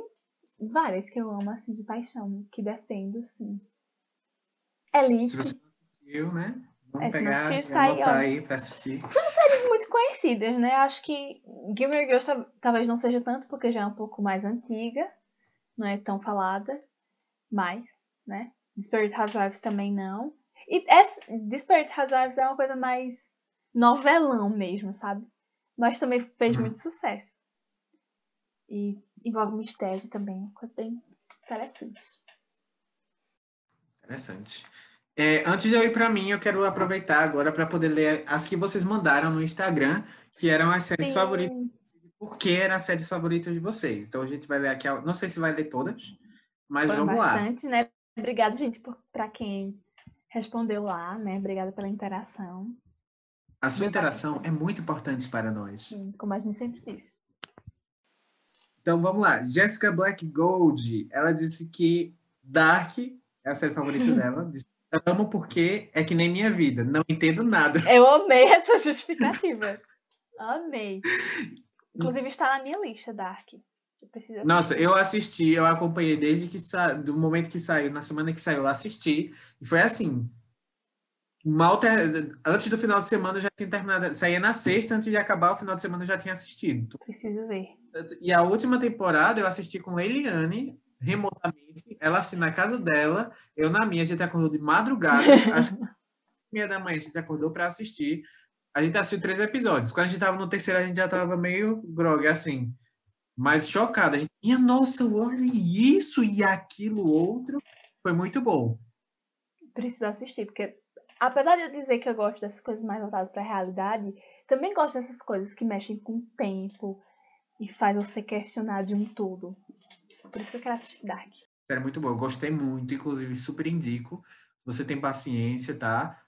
várias que eu amo, assim, de paixão, que defendo, sim. Elite. Se você não assistiu, né? Vamos É, pegar e tá aí, aí pra assistir. séries muito conhecidas, né? Acho que Gilmore Girls tal- talvez não seja tanto, porque já é um pouco mais antiga, não é tão falada, mas, né? Desperate Housewives também não. E essa, Desperate Housewives é uma coisa mais novelão mesmo, sabe? Mas também fez Uhum. muito sucesso. E envolve mistério também, coisa bem interessante. Interessante. É, antes de eu ir para mim, eu quero aproveitar agora para poder ler as que vocês mandaram no Instagram, que eram as séries Sim. favoritas. Por que eram as séries favoritas de vocês? Então a gente vai ler aqui, não sei se vai ler todas, mas Foram vamos lá. bastante, né? Obrigada, gente, por, pra quem respondeu lá, né? Obrigada pela interação. A sua Meu interação é muito importante para nós. Sim, Como a gente sempre diz. Então vamos lá. Jessica Black Gold, ela disse que Dark é a série favorita dela. Disse, Amo porque é que nem minha vida, não entendo nada. Eu amei essa justificativa. amei. Inclusive está na minha lista, Dark. Eu Nossa, eu assisti, eu acompanhei desde que sa... do momento que saiu, na semana que saiu, eu assisti. E foi assim. Mal ter... Antes do final de semana eu já tinha terminado. Saía na sexta, antes de acabar o final de semana eu já tinha assistido. Preciso ver. E a última temporada eu assisti com Eliane, remotamente. Ela assim na casa dela, eu na minha. A gente acordou de madrugada, às meia da manhã a gente acordou para assistir. A gente assistiu três episódios. Quando a gente tava no terceiro, a gente já tava meio grog, assim. Mas chocada. A gente, minha nossa, olha isso e aquilo outro. Foi muito bom. Precisa assistir, porque apesar de eu dizer que eu gosto dessas coisas mais voltadas para a realidade, também gosto dessas coisas que mexem com o tempo e faz você questionar de um todo. Por isso que eu quero assistir Dark. É muito bom, eu gostei muito, inclusive super indico. Você tem paciência, tá?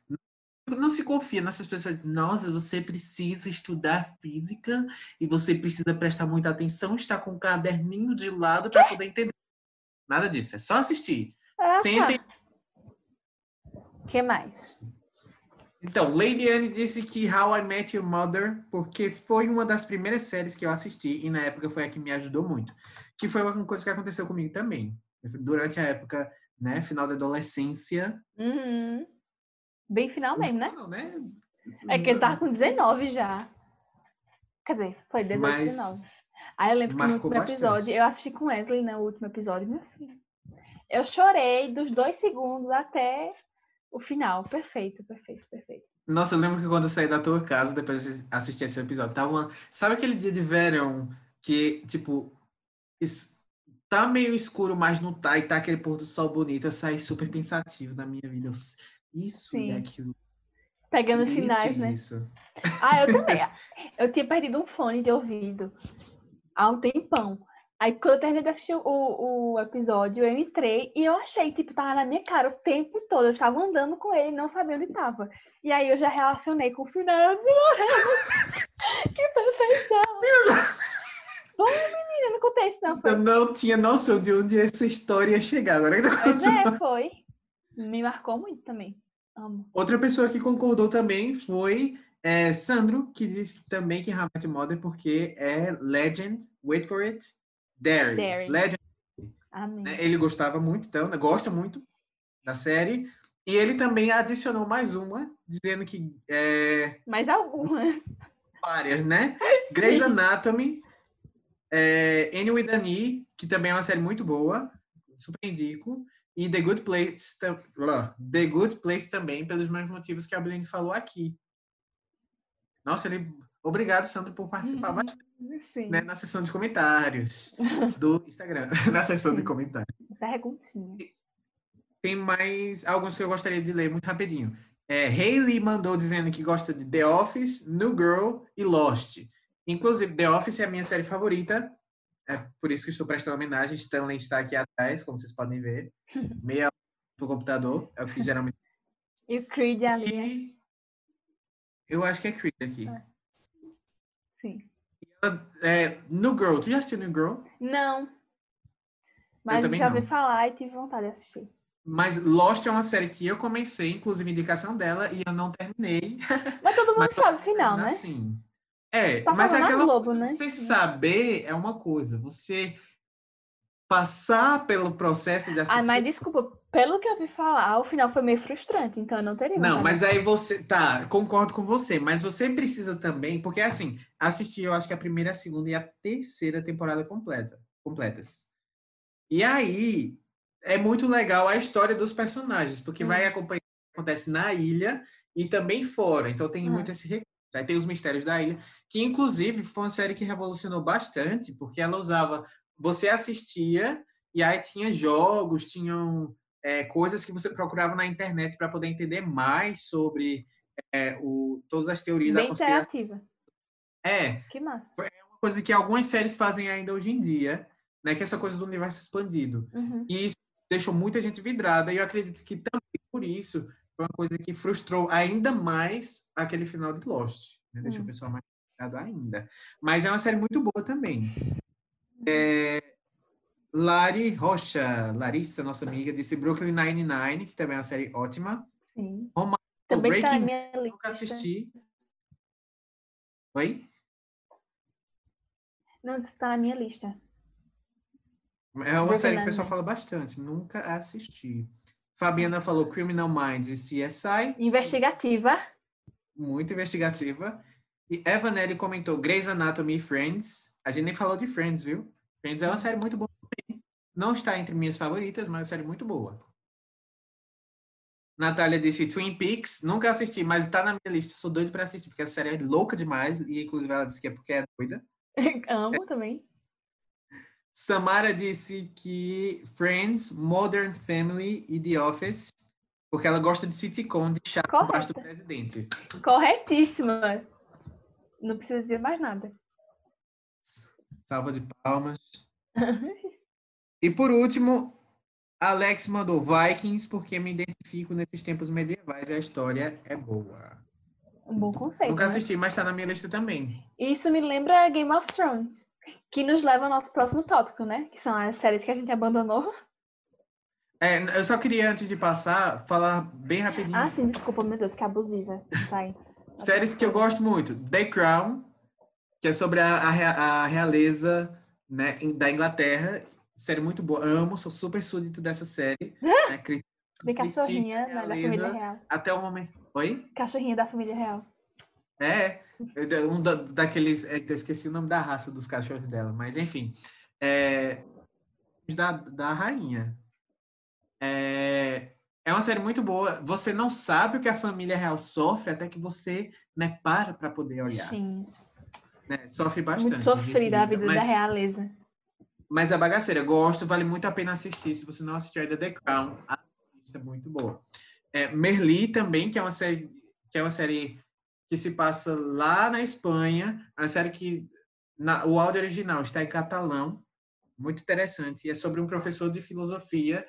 Não se confia nessas pessoas. Nossa, você precisa estudar física e você precisa prestar muita atenção, estar com o caderninho de lado para poder entender. Nada disso, é só assistir. Ah, Sentem. tá. que mais? Então, Lady Anne disse que How I Met Your Mother, porque foi uma das primeiras séries que eu assisti e na época foi a que me ajudou muito. Que foi uma coisa que aconteceu comigo também. Durante a época, né, final da adolescência. Uhum. Bem final mesmo, né? Não, né? É que ele tava com 19 já. Quer dizer, foi 18, Mas 19. Aí eu lembro que no último bastante. episódio, eu assisti com Wesley no último episódio, meu filho. Eu chorei dos dois segundos até o final. Perfeito, perfeito, perfeito. Nossa, eu lembro que quando eu saí da tua casa, depois de assistir esse episódio, tava uma... Sabe aquele dia de verão que, tipo, es- tá meio escuro, mas não tá, e tá aquele pôr do sol bonito. Eu saí super pensativo na minha vida. Eu, Isso Sim. e aquilo. Pegando os Isso sinais, né? isso. Ah, eu também. Eu tinha perdido um fone de ouvido há um tempão. Aí quando eu terminei de assistir o, o episódio, eu entrei e eu achei, tipo, tava na minha cara o tempo todo. Eu estava andando com ele e não sabia onde tava. E aí eu já relacionei com o final. Eu assim, "Meu Deus, que perfeição! Bom, menina, não contei isso não. Foi. Eu não tinha noção de onde essa história ia chegar. Agora que Pois é, foi. Me marcou muito também. Amo. Outra pessoa que concordou também foi é, Sandro, que disse também que Your Mother porque é Legend, wait for it, Dairy. Legend, né? Ele gostava muito, então, né? gosta muito da série. E ele também adicionou mais uma, dizendo que é, Mais algumas. várias, né? Grey's. Anatomy, é, Annie with an E, que também é uma série muito boa, super indico. E The Good Place, The Good Place também, pelos mesmos motivos que a Beline falou aqui. Nossa, ele... obrigado, Sandro, por participar bastante né, na sessão de comentários do Instagram, na sessão de comentários. Perguntinha. Tem mais alguns que eu gostaria de ler muito rapidinho. É, Hayley mandou dizendo que gosta de The Office, New Girl e Lost. Inclusive, The Office é a minha série favorita. É por isso que estou prestando homenagem. Stanley está aqui atrás, como vocês podem ver. Meia do computador, é o que geralmente. E o Creed ali, né? E eu acho que é Creed aqui. Sim. É, New Girl, tu já assistiu New Girl? Não. Mas também já ouvi falar e tive vontade de assistir. Mas Lost é uma série que eu comecei, inclusive indicação dela, e eu não terminei. Mas todo mundo Mas sabe o final, né? Assim. É, Tá mas aquela Globo, coisa, né? você saber é uma coisa, você passar pelo processo de assistir. Ah, mas desculpa, pelo que eu ouvi falar, o final foi meio frustrante, então eu não teria Não, mas aí você. Tá, concordo com você, mas você precisa também, porque assim, assistir, eu acho que a primeira, a segunda e a terceira temporada completa, completas. E aí é muito legal a história dos personagens, porque Hum. vai acompanhar o que acontece na ilha e também fora. Então tem Ah. muito esse recurso. Aí tem os mistérios da ilha, que inclusive foi uma série que revolucionou bastante, porque ela usava. Você assistia e aí tinha jogos, tinham é, coisas que você procurava na internet para poder entender mais sobre é, o, todas as teorias da Bem conspiração. interativa. É, Que massa. uma coisa que algumas séries fazem ainda hoje em dia, né? Que é essa coisa do universo expandido. Uhum. E isso deixou muita gente vidrada, e eu acredito que também por isso foi uma coisa que frustrou ainda mais aquele final de Lost. Né? Deixou Hum. o pessoal mais frustrado ainda. Mas é uma série muito boa também. É, Lari Rocha, Larissa, nossa amiga, disse Brooklyn Nine-Nine, que também é uma série ótima. Sim. Roma- Também tá na Breaking minha lista. Nunca assisti. Oi? Não, isso tá na minha lista. É uma Brooklyn série que o pessoal fala bastante. Nunca assisti. Fabiana falou Criminal Minds e CSI. Investigativa. muito investigativa. E Evanelli comentou Grey's Anatomy e Friends. A gente nem falou de Friends, viu? Friends é uma série muito boa. Não está entre minhas favoritas, mas é uma série muito boa. Natália disse Twin Peaks. Nunca assisti, mas está na minha lista. Sou doido para assistir, porque a série é louca demais. E inclusive ela disse que é porque é doida. Amo também. Samara disse que Friends, Modern Family e The Office, porque ela gosta de sitcom de chá embaixo do presidente. Corretíssima. Não precisa dizer mais nada. Salva de palmas. e por último, Alex mandou Vikings, porque me identifico nesses tempos medievais e a história é boa. Um bom conceito. Nunca né? assisti, mas tá na minha lista também. Isso me lembra Game of Thrones, que nos leva ao nosso próximo tópico, né? Que são as séries que a gente abandonou. É, eu só queria, antes de passar, falar bem rapidinho. Ah, sim, desculpa, meu Deus, que abusiva. Vai. Séries que eu gosto muito. The Crown, que é sobre a, a, a realeza né, da Inglaterra. Série muito boa. Amo, sou super súdito dessa série. né, cri- Bem cachorrinha né, da família real. Até o momento. Oi? Cachorrinha da família real. É, um da- daqueles. é, esqueci o nome da raça dos cachorros dela, mas enfim. É, da, da rainha. É, é uma série muito boa. Você não sabe o que a família real sofre até que você né, para para poder olhar. Sim. né? Sofre bastante. Muito sofrida a vida mas, da realeza. Mas é bagaceira, gosto, vale muito a pena assistir. Se você não assistiu ainda The Crown, assista, é muito boa. É, Merli também, que é uma série que é uma série que se passa lá na Espanha, é uma série que na- o áudio original está em catalão, muito interessante, e é sobre um professor de filosofia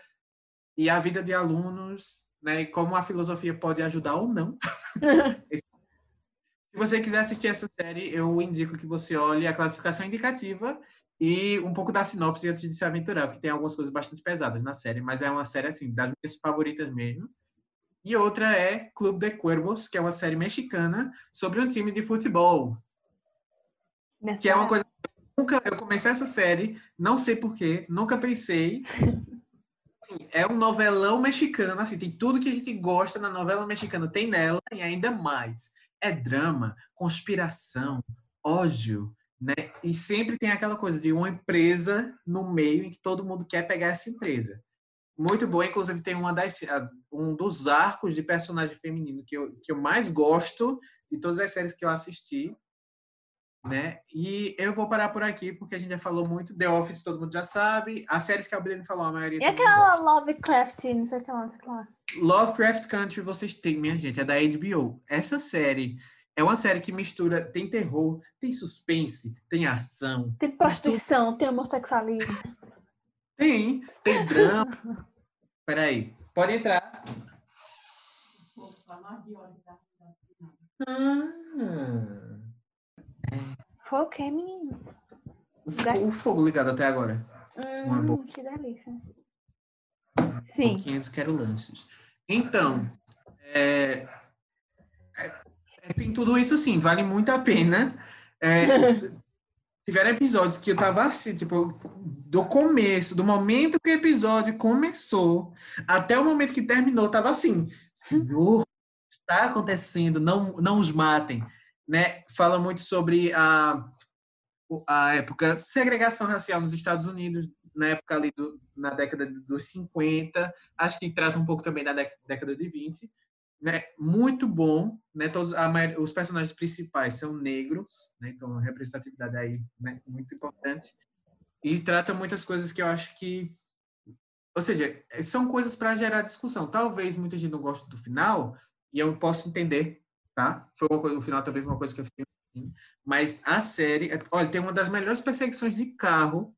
e a vida de alunos, né, e como a filosofia pode ajudar ou não. Se você quiser assistir essa série, eu indico que você olhe a classificação indicativa e um pouco da sinopse antes de se aventurar, porque tem algumas coisas bastante pesadas na série, mas é uma série, assim, das minhas favoritas mesmo. E outra é Clube de Cuervos, que é uma série mexicana sobre um time de futebol, que é uma coisa que eu nunca eu comecei essa série, não sei porquê, nunca pensei. Assim, é um novelão mexicano, assim, tem tudo que a gente gosta na novela mexicana, tem nela e ainda mais. É drama, conspiração, ódio, né? E sempre tem aquela coisa de uma empresa no meio em que todo mundo quer pegar essa empresa. Muito boa, inclusive tem uma das, um dos arcos de personagem feminino que eu, que eu mais gosto de todas as séries que eu assisti, né? E eu vou parar por aqui porque a gente já falou muito. The Office todo mundo já sabe. As séries que a Brilhante falou, a maioria E aquela. Lovecraft, não sei o que lá, não sei o que lá. Lovecraft Country vocês têm, minha gente, é da HBO. Essa série é uma série que mistura, tem terror, tem suspense, tem ação, Tem prostituição, tem homossexualismo. tem, tem drama. Peraí, pode entrar. Ah, Foi o quê, menino? o fo- o fogo ligado até agora. Hum, que delícia. Sim. 500 quero lanches. Então, é, tem tudo isso sim, vale muito a pena. É, tiveram episódios que eu tava assim, tipo, do começo, do momento que o episódio começou até o momento que terminou, tava assim, Senhor, está acontecendo, não, não os matem, né? Fala muito sobre a, a época segregação racial nos Estados Unidos, na época ali do, na década dos 50, acho que trata um pouco também da dé- década de 20, né? Muito bom, né? Todos, a os personagens principais são negros, né? Então, representatividade aí, né? Muito importante. E trata muitas coisas que eu acho que ou seja, são coisas para gerar discussão. Talvez muita gente não goste do final, e eu posso entender, tá? Foi uma coisa, o final foi uma coisa que eu fiquei assim, mas a série, olha, tem uma das melhores perseguições de carro.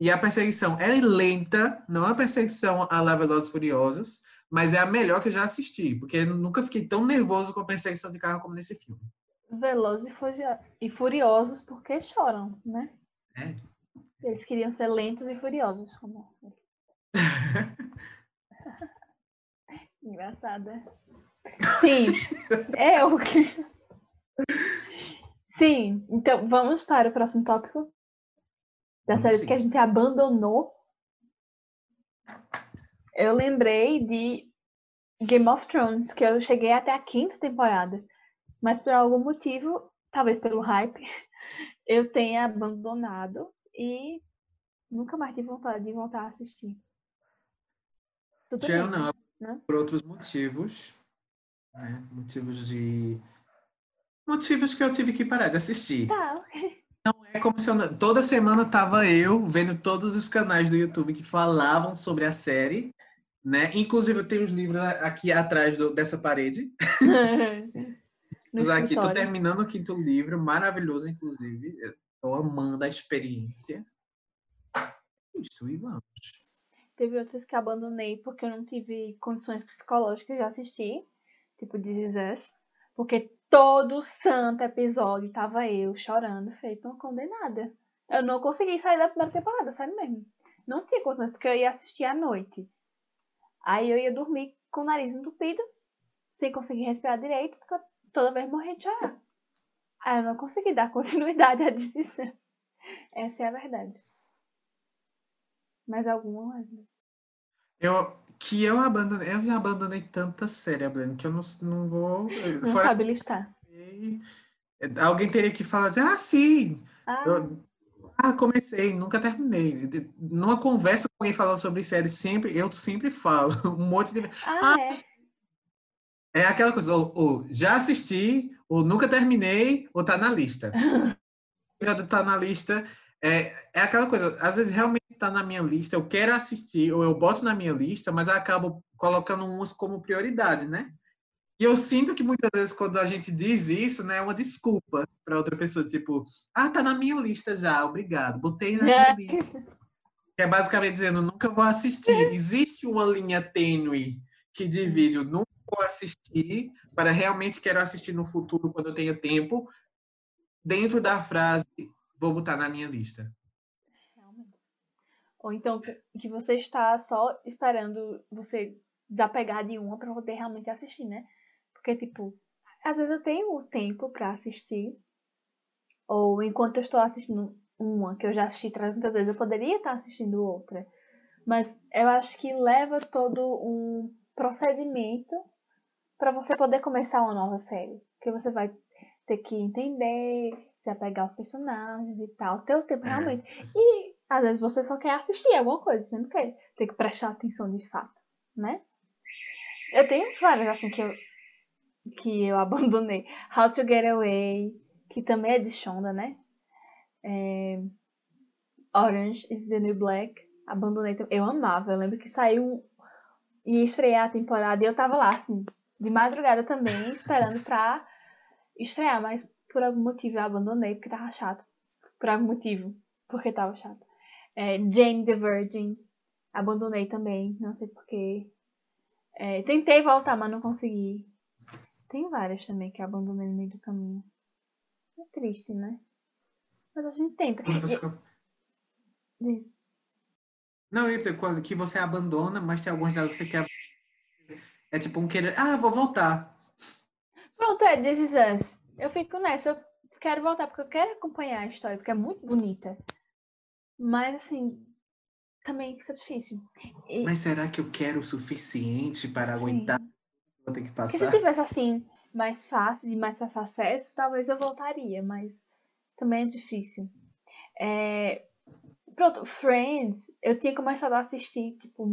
E a perseguição é lenta, não é uma perseguição a la Velozes e Furiosos, mas é a melhor que eu já assisti, porque eu nunca fiquei tão nervoso com a perseguição de carro como nesse filme. Velozes e furio- e furiosos porque choram, né? É. Eles queriam ser lentos e furiosos. Como... Engraçada. Sim, é o que. Sim, então vamos para o próximo tópico. Séries sim. que a gente abandonou. Eu lembrei de Game of Thrones, que eu cheguei até a quinta temporada. Mas por algum motivo, talvez pelo hype, eu tenha abandonado e nunca mais tive vontade de voltar a assistir. Tudo Já eu bem, não, né? por outros motivos, né? Motivos de motivos que eu tive que parar de assistir. Tá, é como se eu, toda semana tava eu vendo todos os canais do YouTube que falavam sobre a série, né? Inclusive eu tenho os livros aqui atrás do, dessa parede. aqui, tô terminando o quinto livro, maravilhoso, inclusive. Estou amando a experiência. Isso, e vamos. Teve outros que abandonei porque eu não tive condições psicológicas de assistir, tipo This Is Us, porque todo santo episódio tava eu chorando, feito uma condenada. Eu não consegui sair da primeira temporada, sério mesmo. Não tinha condições, porque eu ia assistir à noite. Aí eu ia dormir com o nariz entupido, sem conseguir respirar direito, porque toda vez morrendo de chorar. Aí eu não consegui dar continuidade à decisão. Essa é a verdade. Mais alguma? Eu, que eu abandonei, eu já abandonei tanta série, Breno, que eu não, não vou. Não fora... sabe listar. Alguém teria que falar assim, ah, sim. Ah. Eu, ah, comecei, nunca terminei. Numa conversa com alguém falando sobre série, sempre, eu sempre falo um monte de. Ah, ah é. é aquela coisa, ou, ou, já assisti, ou nunca terminei, ou tá na lista. Tá na lista. É, é aquela coisa, às vezes realmente está na minha lista, eu quero assistir, ou eu boto na minha lista, mas acabo colocando uns como prioridade, né? E eu sinto que muitas vezes quando a gente diz isso, né, é uma desculpa para outra pessoa, tipo, ah, tá na minha lista já, obrigado, botei na minha lista. Que é basicamente dizendo, nunca vou assistir. Existe uma linha tênue que divide o nunca vou assistir para realmente quero assistir no futuro quando eu tenha tempo, dentro da frase vou botar na minha lista. Realmente. Ou então que você está só esperando você desapegar de uma para poder realmente assistir, né? Porque, tipo, às vezes eu tenho tempo para assistir, ou enquanto eu estou assistindo uma que eu já assisti 300 vezes, eu poderia estar assistindo outra. Mas eu acho que leva todo um procedimento para você poder começar uma nova série. Que você vai ter que entender, se apegar aos personagens e tal, ter o tempo é. realmente. E às vezes você só quer assistir alguma coisa, você não quer ter que prestar atenção de fato, né? Eu tenho várias assim que eu, que eu abandonei. How to Get Away, que também é de Shonda, né? É... Orange is the New Black, abandonei também. Eu amava, eu lembro que saiu e estrear a temporada e eu tava lá, assim, de madrugada também, esperando pra estrear, mas por algum motivo eu abandonei porque tava chato. Por algum motivo, porque tava chato. É, Jane the Virgin, abandonei também, não sei porquê. É, tentei voltar, mas não consegui. Tem várias também que abandonei no meio do caminho. É triste, né? Mas a gente tenta. Você... Diz. Não, eu ia dizer que você abandona, mas tem alguns delas que você quer. É tipo um querer. Ah, vou voltar. Pronto, é This Is Us. Eu fico nessa. Eu quero voltar porque eu quero acompanhar a história, porque é muito bonita. Mas, assim, também fica difícil. E... Mas será que eu quero o suficiente para Sim. aguentar? Vou ter que passar. Porque se tivesse, assim, mais fácil, de mais fácil acesso, talvez eu voltaria, mas também é difícil. É... Pronto, Friends, eu tinha começado a assistir, tipo,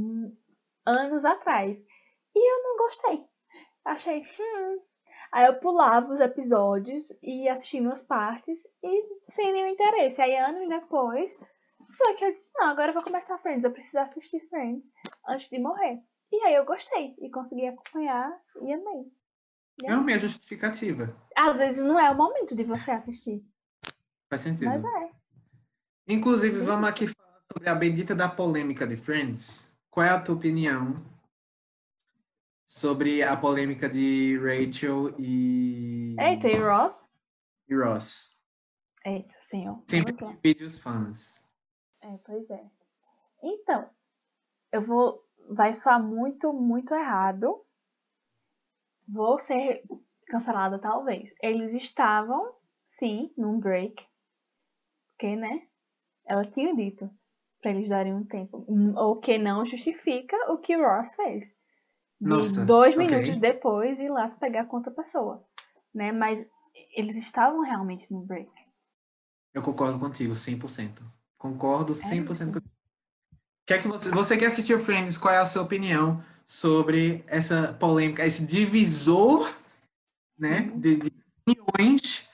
anos atrás. E eu não gostei. Achei, hum, Aí eu pulava os episódios e assistia umas partes e sem nenhum interesse. Aí anos depois foi que eu disse, não, agora eu vou começar Friends, eu preciso assistir Friends antes de morrer. E aí eu gostei e consegui acompanhar e amei. E é minha justificativa. Às vezes não é o momento de você assistir. Faz sentido. Mas é. Inclusive, vamos aqui falar sobre a bendita da polêmica de Friends. Qual é a tua opinião sobre a polêmica de Rachel e. Eita, e Ross? E Ross. Eita, senhor. Sempre vídeos fãs. É, pois é. Então, eu vou. Vai soar muito, muito errado. Vou ser cancelada, talvez. Eles estavam, sim, num break. Porque, né? Ela tinha dito para eles darem um tempo. O que não justifica o que Ross fez nossa, dois okay. minutos depois ir lá se pegar com outra pessoa. Né? Mas eles estavam realmente no break. Eu concordo contigo, 100%. Concordo 100% é contigo. Quer que você, você que assistiu Friends, qual é a sua opinião sobre essa polêmica, esse divisor né, uhum. de, de opiniões,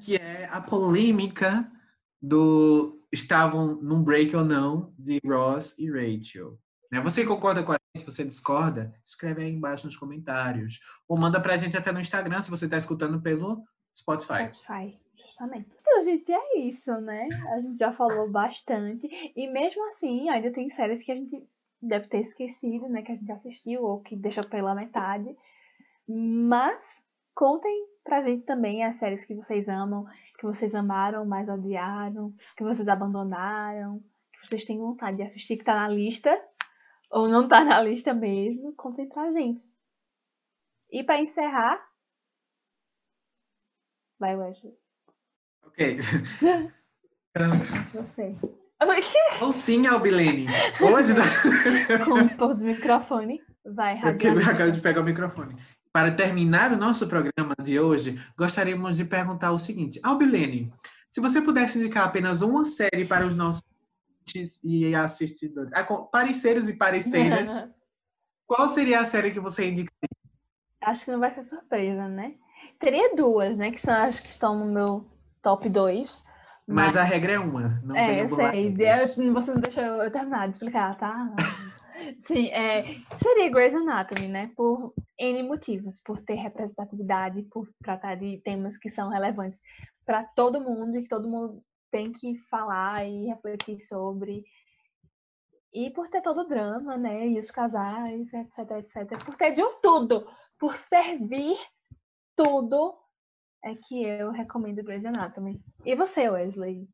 que é a polêmica do estavam num break ou não de Ross e Rachel. Né? Você concorda com a gente? Você discorda? Escreve aí embaixo nos comentários. Ou manda pra gente até no Instagram se você está escutando pelo Spotify. Spotify, justamente. Então, gente, é isso, né? A gente já falou bastante. E mesmo assim, ainda tem séries que a gente deve ter esquecido, né? Que a gente assistiu ou que deixou pela metade. Mas contem pra gente também as séries que vocês amam, que vocês amaram, mas odiaram, que vocês abandonaram, que vocês têm vontade de assistir, que tá na lista, ou não tá na lista mesmo, contem pra gente. E para encerrar, vai, Wesley. Ok. Você. Ou sim, Albilene. Hoje. Com o porto do microfone. Vai, Eu quebrei a cara de pegar o microfone. Para terminar o nosso programa de hoje, gostaríamos de perguntar o seguinte: Albilene, se você pudesse indicar apenas uma série para os nossos e assistidores, parceiros e pareceiras, qual seria a série que você indicaria? Acho que não vai ser surpresa, né? Teria duas, né? Que são as que estão no meu top 2. Mas, mas a regra é uma. Não é, eu sei. Você não deixou eu terminar de explicar, tá? Sim, é, seria Grey's Anatomy, né? Por N motivos, por ter representatividade, por tratar de temas que são relevantes para todo mundo e que todo mundo tem que falar e refletir sobre. E por ter todo o drama, né? E os casais, etc, etc. Por ter de um tudo, por servir tudo, é que eu recomendo Grey's Anatomy. E você, Wesley?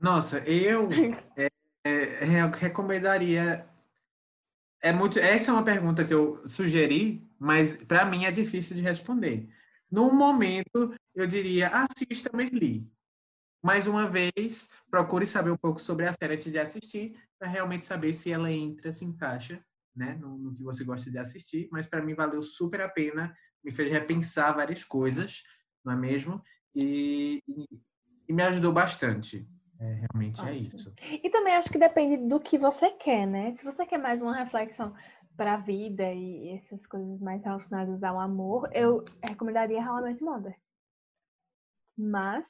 Nossa, eu é, é, recomendaria é muito. Essa é uma pergunta que eu sugeri, mas para mim é difícil de responder. No momento, eu diria assista Merli. Mais uma vez, procure saber um pouco sobre a série antes de assistir, para realmente saber se ela entra, se encaixa né, no, no que você gosta de assistir. Mas para mim valeu super a pena, me fez repensar várias coisas, não é mesmo? E, e, e me ajudou bastante. É, realmente é Ótimo. é isso. E também acho que depende do que você quer, né? Se você quer mais uma reflexão para a vida e essas coisas mais relacionadas ao amor, eu recomendaria realmente Mother. Mas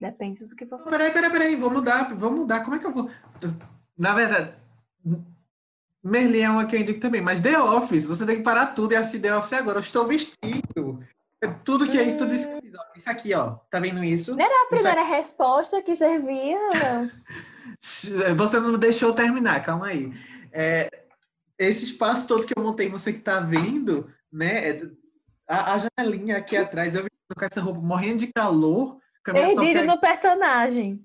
depende do que você. Peraí, peraí, peraí, vou mudar, vou mudar. Como é que eu vou? Na verdade, Merlin é uma que eu indico também, mas The Office, você tem que parar tudo e assistir The Office agora. Eu estou vestido. Tudo que é tudo isso, isso aqui, ó. Tá vendo isso? Não era a primeira resposta que servia? você não deixou terminar, calma aí. É, esse espaço todo que eu montei, você que tá vendo, né? É, a, a janelinha aqui atrás, eu com essa roupa morrendo de calor. Perdido no personagem.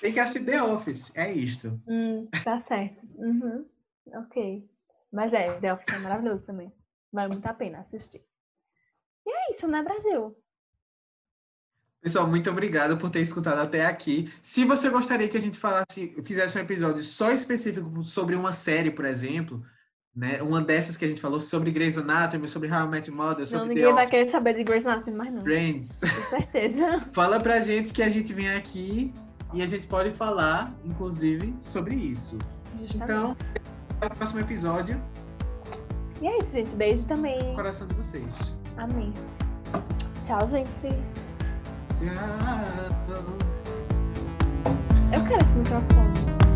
Tem que assistir The Office, é isto. Hum, tá certo. Uhum. Ok. Mas é, The Office é maravilhoso também. Vale muito a pena assistir. E é isso, né, Brasil? Pessoal, muito obrigado por ter escutado até aqui. Se você gostaria que a gente falasse, fizesse um episódio só específico sobre uma série, por exemplo, né? Uma dessas que a gente falou sobre Grey's Anatomy, sobre How I Met Mother, sobre Não, ninguém vai querer saber de Grey's Anatomy mais não. Friends. Com certeza. Fala pra gente que a gente vem aqui e a gente pode falar, inclusive, sobre isso. Justamente. Então, até o próximo episódio. E é isso, gente. Beijo também. No coração de vocês. Amém. Tchau, gente. Eu quero esse microfone.